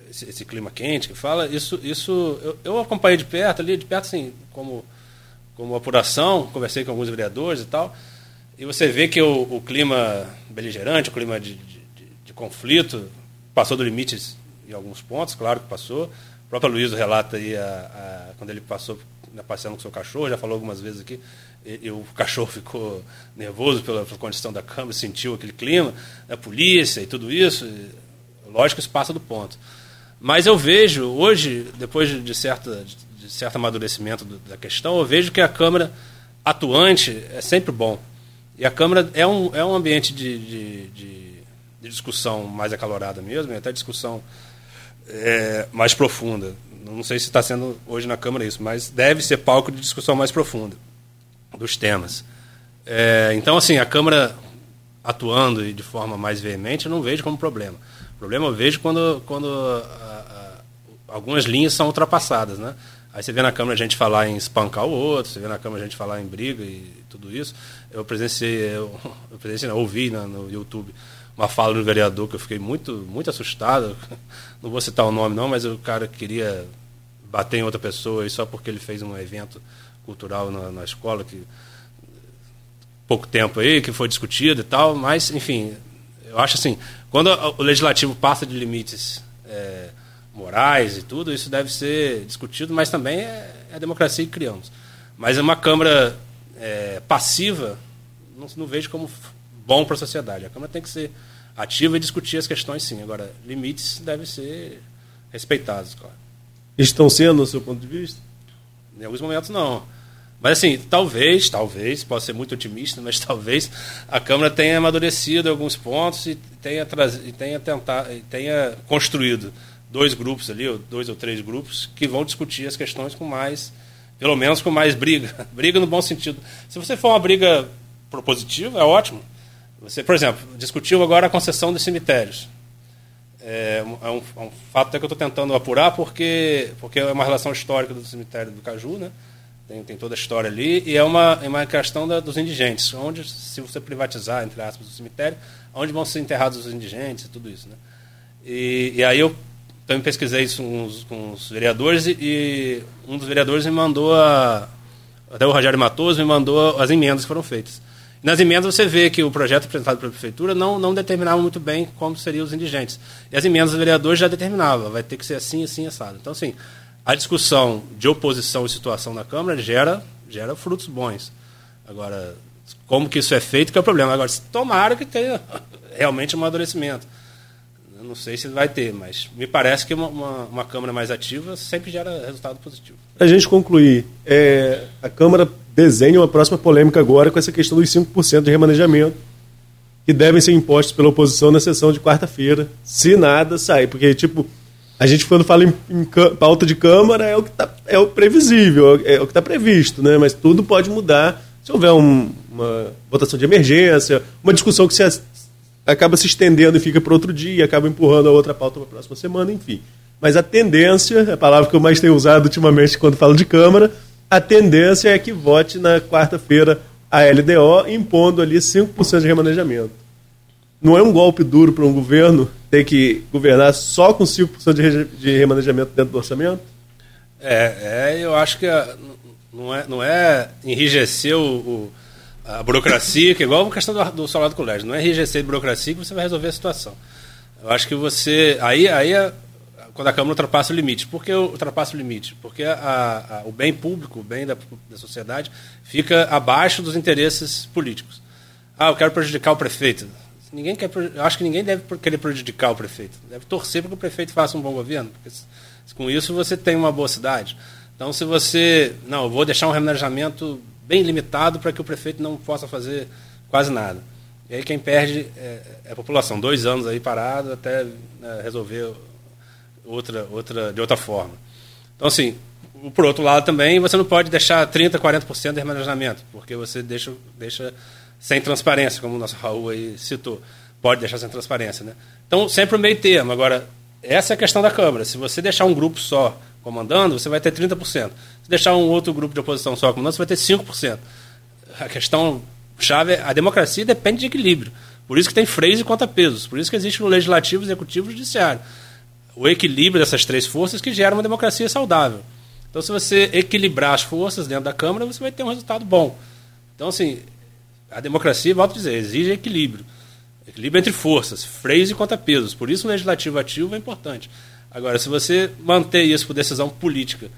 esse, esse, clima quente que fala, isso, isso eu, eu acompanhei de perto, ali de perto, assim, como, como apuração, conversei com alguns vereadores e tal, e você vê que o, o clima beligerante, o clima de, de, de, de conflito, passou do limite em alguns pontos, claro que passou. O próprio Luiz relata aí a, a, quando ele passou né, passeando com seu cachorro, já falou algumas vezes aqui, e, e o cachorro ficou nervoso pela, pela, condição da Câmara, sentiu aquele clima, a polícia e tudo isso. E, lógico, isso passa do ponto. Mas eu vejo, hoje, depois de, certa, de certo amadurecimento da questão, eu vejo que a Câmara atuante é sempre bom. E a Câmara é um, é um ambiente de, de, de, de discussão mais acalorada mesmo, até discussão é, mais profunda. Não sei se está sendo hoje na Câmara isso, mas deve ser palco de discussão mais profunda dos temas. É, então, assim, a Câmara atuando de forma mais veemente, eu não vejo como problema. O problema eu vejo quando, quando algumas linhas são ultrapassadas, né? Aí você vê na Câmara a gente falar em espancar o outro, você vê na Câmara a gente falar em briga e tudo isso. Eu presenciei, eu, eu presenciei, não, ouvi na, no YouTube uma fala do vereador que eu fiquei muito, muito assustado. Não vou citar o nome não, mas o cara queria bater em outra pessoa e só porque ele fez um evento cultural na, na escola que pouco tempo aí que foi discutido e tal, mas enfim, eu acho assim, quando o legislativo passa de limites é, morais e tudo, isso deve ser discutido, mas também é, é a democracia que criamos. Mas uma Câmara é, passiva, não, não, vejo como bom para a sociedade. A Câmara tem que ser ativa e discutir as questões, sim. Agora, limites devem ser respeitados, claro. Estão sendo, do seu ponto de vista? Em alguns momentos, não. Mas, assim, talvez, talvez, posso ser muito otimista, mas talvez a Câmara tenha amadurecido alguns pontos e tenha, e tenha, tentado, e tenha construído dois grupos ali, ou dois ou três grupos, que vão discutir as questões com mais, pelo menos com mais briga. briga no bom sentido. Se você for uma briga propositiva, é ótimo. Você, por exemplo, discutiu agora a concessão dos cemitérios. É um, é um, é um fato até que eu estou tentando apurar, porque, porque é uma relação histórica do cemitério do Caju, né? Tem, tem toda a história ali, e é uma, é uma questão da, dos indigentes, onde, se você privatizar, entre aspas, o cemitério, onde vão ser enterrados os indigentes e tudo isso. Né? E, e aí eu também pesquisei isso com os, com os vereadores e, e, um dos vereadores me mandou a, até o Rogério Matoso me mandou as emendas que foram feitas. Nas emendas você vê que o projeto apresentado pela prefeitura não, não determinava muito bem como seriam os indigentes. E as emendas dos vereadores já determinavam, vai ter que ser assim, assim, assado. Então, assim, a discussão de oposição e situação na Câmara gera, gera frutos bons. Agora, como que isso é feito, que é o problema. Agora, tomara que tenha realmente um amadurecimento não sei se vai ter, mas me parece que uma, uma, uma Câmara mais ativa sempre gera resultado positivo. Para a gente concluir, é, a Câmara desenha uma próxima polêmica agora com essa questão dos 5% de remanejamento que devem ser impostos pela oposição na sessão de quarta-feira, se nada sair. Porque, tipo, a gente quando fala em, em pauta de Câmara é o que tá, é o previsível, é o que está previsto, né? Mas tudo pode mudar se houver um, uma votação de emergência, uma discussão que se acaba se estendendo e fica para outro dia, acaba empurrando a outra pauta para a próxima semana, enfim. Mas a tendência, é a palavra que eu mais tenho usado ultimamente quando falo de Câmara, a tendência é que vote na quarta-feira a LDO, impondo ali 5% de remanejamento. Não é um golpe duro para um governo ter que governar só com 5% de, de remanejamento dentro do orçamento? É, é eu acho que a, não, é, não é enrijecer o, o, a burocracia, que é igual a questão do, do salário do colégio, não é enrijecer a burocracia que você vai resolver a situação. Eu acho que você. Aí, aí é, quando a Câmara ultrapassa o limite. Por que ultrapassa o limite? Porque a, a, o bem público, o bem da, da sociedade, fica abaixo dos interesses políticos. Ah, eu quero prejudicar o prefeito. Ninguém quer, eu acho que ninguém deve querer prejudicar o prefeito. Deve torcer para que o prefeito faça um bom governo. Porque com isso você tem uma boa cidade. Então, se você. Não, eu vou deixar um remanejamento bem limitado para que o prefeito não possa fazer quase nada. E aí quem perde é, é a população. Dois anos aí parado até né, resolver outra, outra, de outra forma. Então, assim, por outro lado também, você não pode deixar 30%, 40% de remanejamento, porque você deixa, deixa sem transparência, como o nosso Raul aí citou. Pode deixar sem transparência, né? Então, sempre o meio termo. Agora, essa é a questão da Câmara. Se você deixar um grupo só comandando, você vai ter 30%. Se deixar um outro grupo de oposição só comandando, você vai ter 5%. A questão chave é a democracia depende de equilíbrio. Por isso que tem freios e contrapesos. Por isso que existe o legislativo, executivo e judiciário. O equilíbrio dessas três forças que gera uma democracia saudável. Então, se você equilibrar as forças dentro da Câmara, você vai ter um resultado bom. Então, assim, a democracia, volto a dizer, exige equilíbrio. Equilíbrio entre forças, freios e contrapesos. Por isso o legislativo ativo é importante. Agora, se você manter isso por decisão política,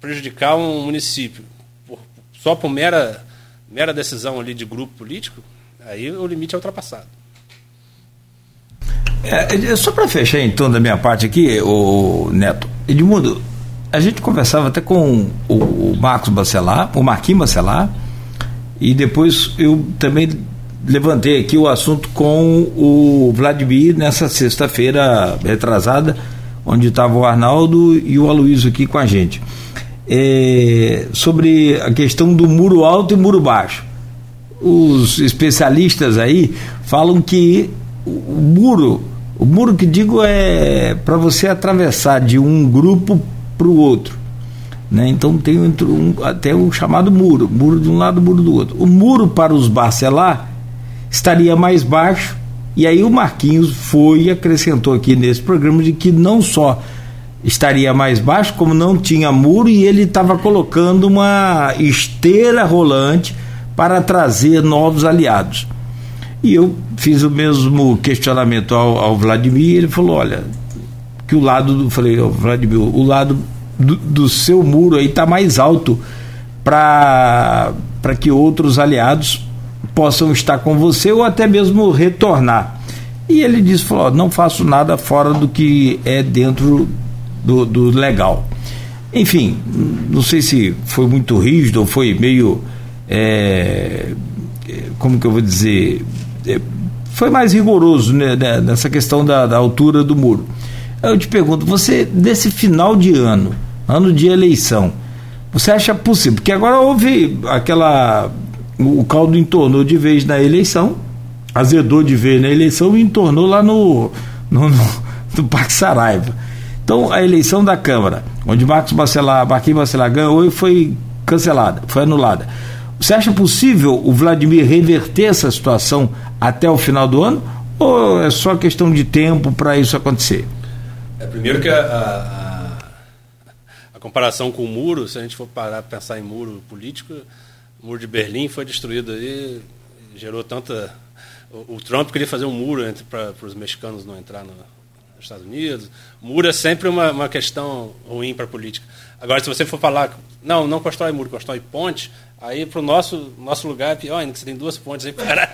prejudicar um município por, só por mera, mera decisão ali de grupo político, aí o limite é ultrapassado. É, só para fechar então da minha parte aqui, o Neto, Edmundo, a gente conversava até com o, o Marcos Bacelar, o Marquinhos Bacelar, e depois eu também levantei aqui o assunto com o Vladimir nessa sexta-feira retrasada onde estava o Arnaldo e o Aloysio aqui com a gente. É, sobre a questão do muro alto e muro baixo. Os especialistas aí falam que o muro, o muro que digo é para você atravessar de um grupo para o outro. Né? Então tem um, até o chamado muro, muro de um lado, muro do outro. O muro para os Barcelar estaria mais baixo e aí o Marquinhos foi e acrescentou aqui nesse programa de que não só estaria mais baixo, como não tinha muro, e ele estava colocando uma esteira rolante para trazer novos aliados. E eu fiz o mesmo questionamento ao, ao Vladimir, ele falou, olha, que o lado do. Falei, oh, Vladimir, o lado do, seu muro aí está mais alto para que outros aliados possam estar com você ou até mesmo retornar. E ele disse: falou, não faço nada fora do que é dentro do, do legal. Enfim, não sei se foi muito rígido ou foi meio. É, como que eu vou dizer? É, foi mais rigoroso né, né, nessa questão da, da altura do muro. Eu te pergunto, você, desse final de ano, ano de eleição, você acha possível? Porque agora houve aquela o caldo entornou de vez na eleição, azedou de vez na eleição e entornou lá no, no, no, no Parque Saraiva. Então, a eleição da Câmara, onde Marcos Bacelar, Marquinhos Bacelar ganhou, foi cancelada, foi anulada. Você acha possível o Vladimir reverter essa situação até o final do ano? Ou é só questão de tempo para isso acontecer? É, primeiro que a, a, a, comparação com o muro, se a gente for parar para pensar em muro político, o muro de Berlim foi destruído aí, gerou tanta. O, o Trump queria fazer um muro para os mexicanos não entrar no, nos Estados Unidos. Muro é sempre uma, uma questão ruim para a política. Agora, se você for falar, não, não constrói muro, constrói ponte, aí para o nosso, nosso lugar é pior ainda, que você tem duas pontes aí para.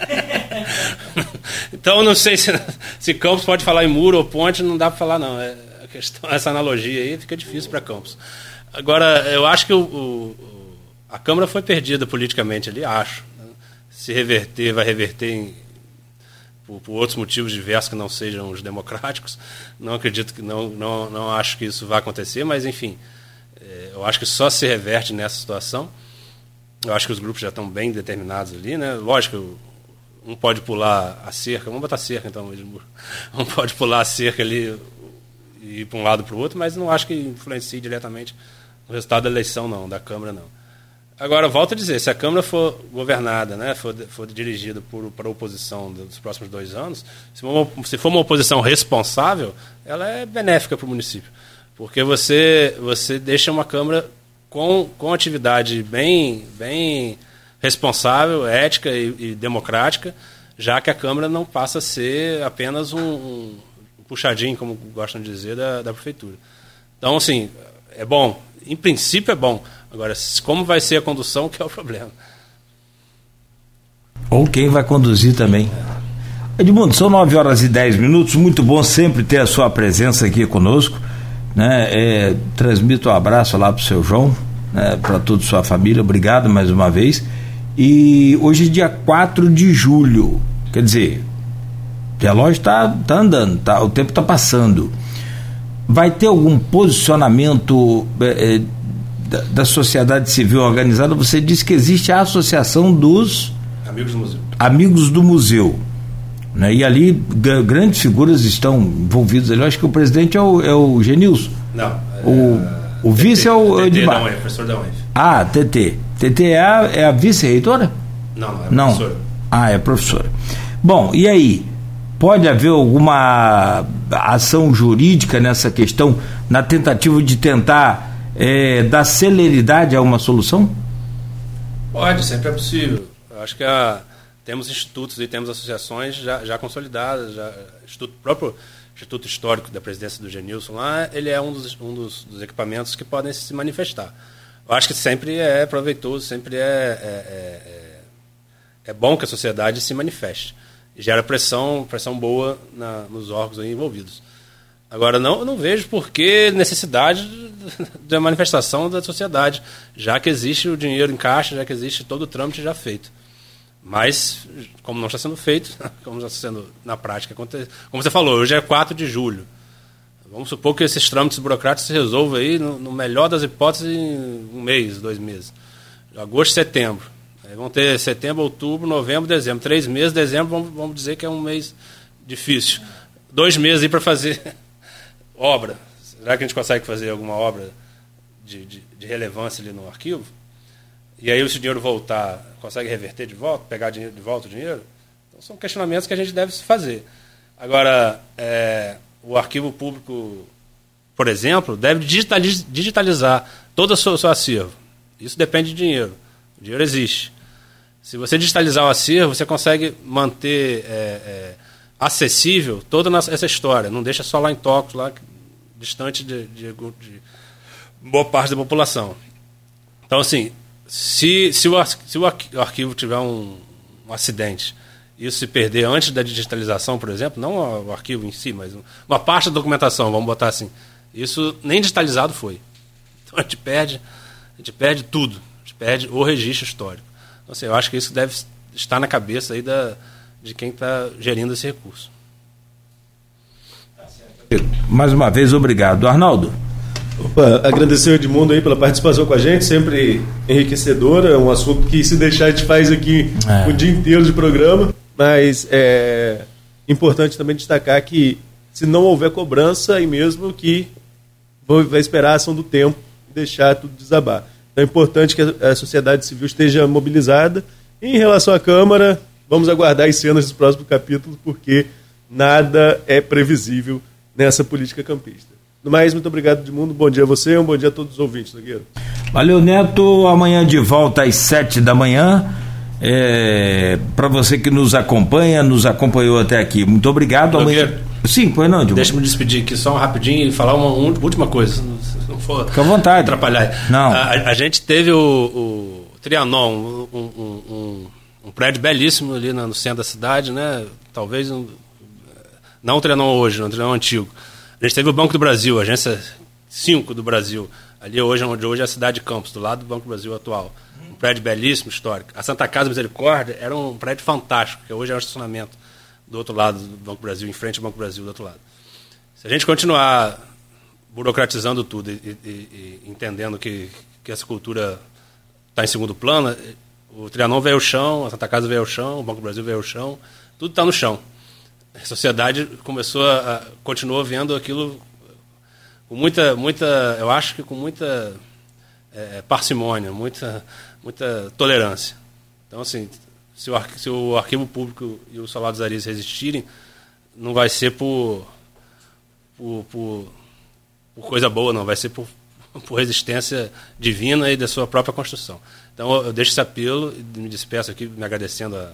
Então, não sei se, se Campos pode falar em muro ou ponte, não dá para falar, não. É, questão, essa analogia aí fica difícil para Campos. Agora, eu acho que o, o a Câmara foi perdida politicamente ali, acho. Né? Se reverter, vai reverter em, por, por, outros motivos diversos que não sejam os democráticos. Não acredito que não, não, não acho que isso vai acontecer, mas enfim, é, eu acho que só se reverte nessa situação. Eu acho que os grupos já estão bem determinados ali, né? Lógico, um pode pular a cerca, vamos botar cerca então, um pode pular a cerca ali e ir para um lado para o outro, mas não acho que influencie diretamente o resultado da eleição, não, da Câmara, não. Agora, volto a dizer, se a Câmara for governada, né, for, for dirigida por, para a oposição dos próximos dois anos, se for, uma, se for uma oposição responsável, ela é benéfica para o município. Porque você, você deixa uma Câmara com, com atividade bem, bem responsável, ética e, e democrática, já que a Câmara não passa a ser apenas um, um puxadinho, como gostam de dizer, da, da Prefeitura. Então, assim, é bom. Em princípio é bom Agora, como vai ser a condução que é o problema. Ou quem vai conduzir também. Edmundo, são 9 horas e 10 minutos, muito bom sempre ter a sua presença aqui conosco. Né? É, transmito um abraço lá para o seu João, né? para toda a sua família, obrigado mais uma vez. E hoje é dia 4 de julho, quer dizer, o relógio está tá andando, tá, o tempo está passando. Vai ter algum posicionamento é, da, da, sociedade civil organizada, você disse que existe a Associação dos Amigos do Museu. Amigos do Museu. Né? E ali grandes figuras estão envolvidas ali. Eu acho que o presidente é o, é o Genilson. Não. O, é, o vice é o Edmar. Professor da UF. Ah, TT. TT é a, é a vice-reitora? Não, não, é não. professora. Ah, é professora. Bom, e aí? Pode haver alguma ação jurídica nessa questão, na tentativa de tentar é, dar celeridade a uma solução? Pode, sempre é possível. Eu acho que a, temos institutos e temos associações já, já consolidadas, já, instituto, próprio Instituto Histórico da Presidência do Genilson lá, ele é um dos, um dos, dos equipamentos que podem se manifestar. Eu acho que sempre é proveitoso, sempre é, é, é, é bom que a sociedade se manifeste. Gera pressão, pressão boa na, nos órgãos envolvidos. Agora, não, não vejo por que necessidade da manifestação da sociedade, já que existe o dinheiro em caixa, já que existe todo o trâmite já feito. Mas, como não está sendo feito, como está sendo na prática, como você falou, hoje é 4 de julho. Vamos supor que esses trâmites burocráticos se resolvam aí, no, no melhor das hipóteses, em um mês, dois meses. Agosto, setembro. Aí vão ter setembro, outubro, novembro, dezembro. Três meses, dezembro, vamos, vamos dizer que é um mês difícil. Dois meses aí para fazer obra. Será que a gente consegue fazer alguma obra de, de, de relevância ali no arquivo? E aí, se o dinheiro voltar, consegue reverter de volta, pegar de volta o dinheiro? Então, são questionamentos que a gente deve fazer. Agora, é, o arquivo público, por exemplo, deve digitalizar todo o seu, seu acervo. Isso depende de dinheiro. O dinheiro existe. Se você digitalizar o acervo, você consegue manter é, é, acessível toda essa história. Não deixa só lá em Tóquio, lá distante de, de, de, boa parte da população. Então, assim, se, se, o, se o arquivo tiver um, um acidente isso se perder antes da digitalização, por exemplo, não o arquivo em si, mas uma parte da documentação, vamos botar assim, isso nem digitalizado foi. Então a gente perde, a gente perde tudo, a gente perde o registro histórico. Então, assim, eu acho que isso deve estar na cabeça aí da, de quem está gerindo esse recurso. Mais uma vez, obrigado. Arnaldo. Opa, agradecer o Edmundo aí pela participação com a gente, sempre enriquecedora, é um assunto que se deixar a gente faz aqui é. o dia inteiro de programa, mas é importante também destacar que se não houver cobrança, aí mesmo que vai esperar a ação do tempo e deixar tudo desabar. Então é importante que a sociedade civil esteja mobilizada. E em relação à Câmara, vamos aguardar as cenas dos próximos capítulos, porque nada é previsível nessa política campista. No mais, muito obrigado, Edmundo. Bom dia a você e um bom dia a todos os ouvintes, Nogueira. Valeu, Neto. Amanhã de volta às sete da manhã. É, para você que nos acompanha, nos acompanhou até aqui. Muito obrigado. Amanhã... Sim, pois não, Deixa eu me despedir aqui só um rapidinho e falar uma, uma última coisa. Se não for Fica à vontade. atrapalhar. Não. A, a gente teve o, o Trianon, um, um, um, um, prédio belíssimo ali no centro da cidade, né? Talvez um, não o Trianon hoje, não o Trianon antigo. A gente teve o Banco do Brasil, a agência 5 do Brasil, ali hoje, onde hoje é a cidade de Campos, do lado do Banco do Brasil atual. Prédio belíssimo, histórico. A Santa Casa Misericórdia era um prédio fantástico, que hoje é um estacionamento. do outro lado do Banco Brasil, em frente ao Banco Brasil do outro lado. Se a gente continuar burocratizando tudo e, e, e entendendo que, que essa cultura está em segundo plano, o Trianon veio ao chão, a Santa Casa veio ao chão, o Banco Brasil veio ao chão, tudo está no chão. A sociedade começou a continuou vendo aquilo com muita, muita, eu acho que com muita é, parcimônia, muita, muita tolerância. Então, assim, se o, se o arquivo público e o salário dos Aris resistirem, não vai ser por, por, por, por, coisa boa, não, vai ser por, por resistência divina e da sua própria construção. Então, eu deixo esse apelo e me despeço aqui, me agradecendo a,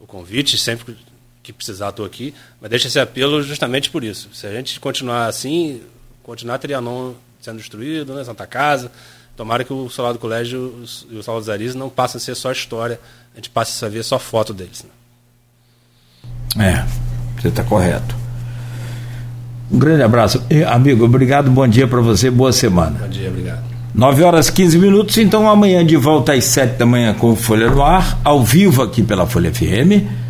o convite, sempre que precisar estou aqui, mas deixo esse apelo justamente por isso. Se a gente continuar assim, continuar Trianon sendo destruído, né, Santa Casa, Tomara que o solar do colégio e o solar dos Aris não passem a ser só história, a gente passe a ver só foto deles. Né? É, você está correto. Um grande abraço. Amigo, obrigado, bom dia para você, boa semana. Bom dia, obrigado. 9 horas 15 minutos, então amanhã de volta às 7 da manhã com Folha no Ar, ao vivo aqui pela Folha FM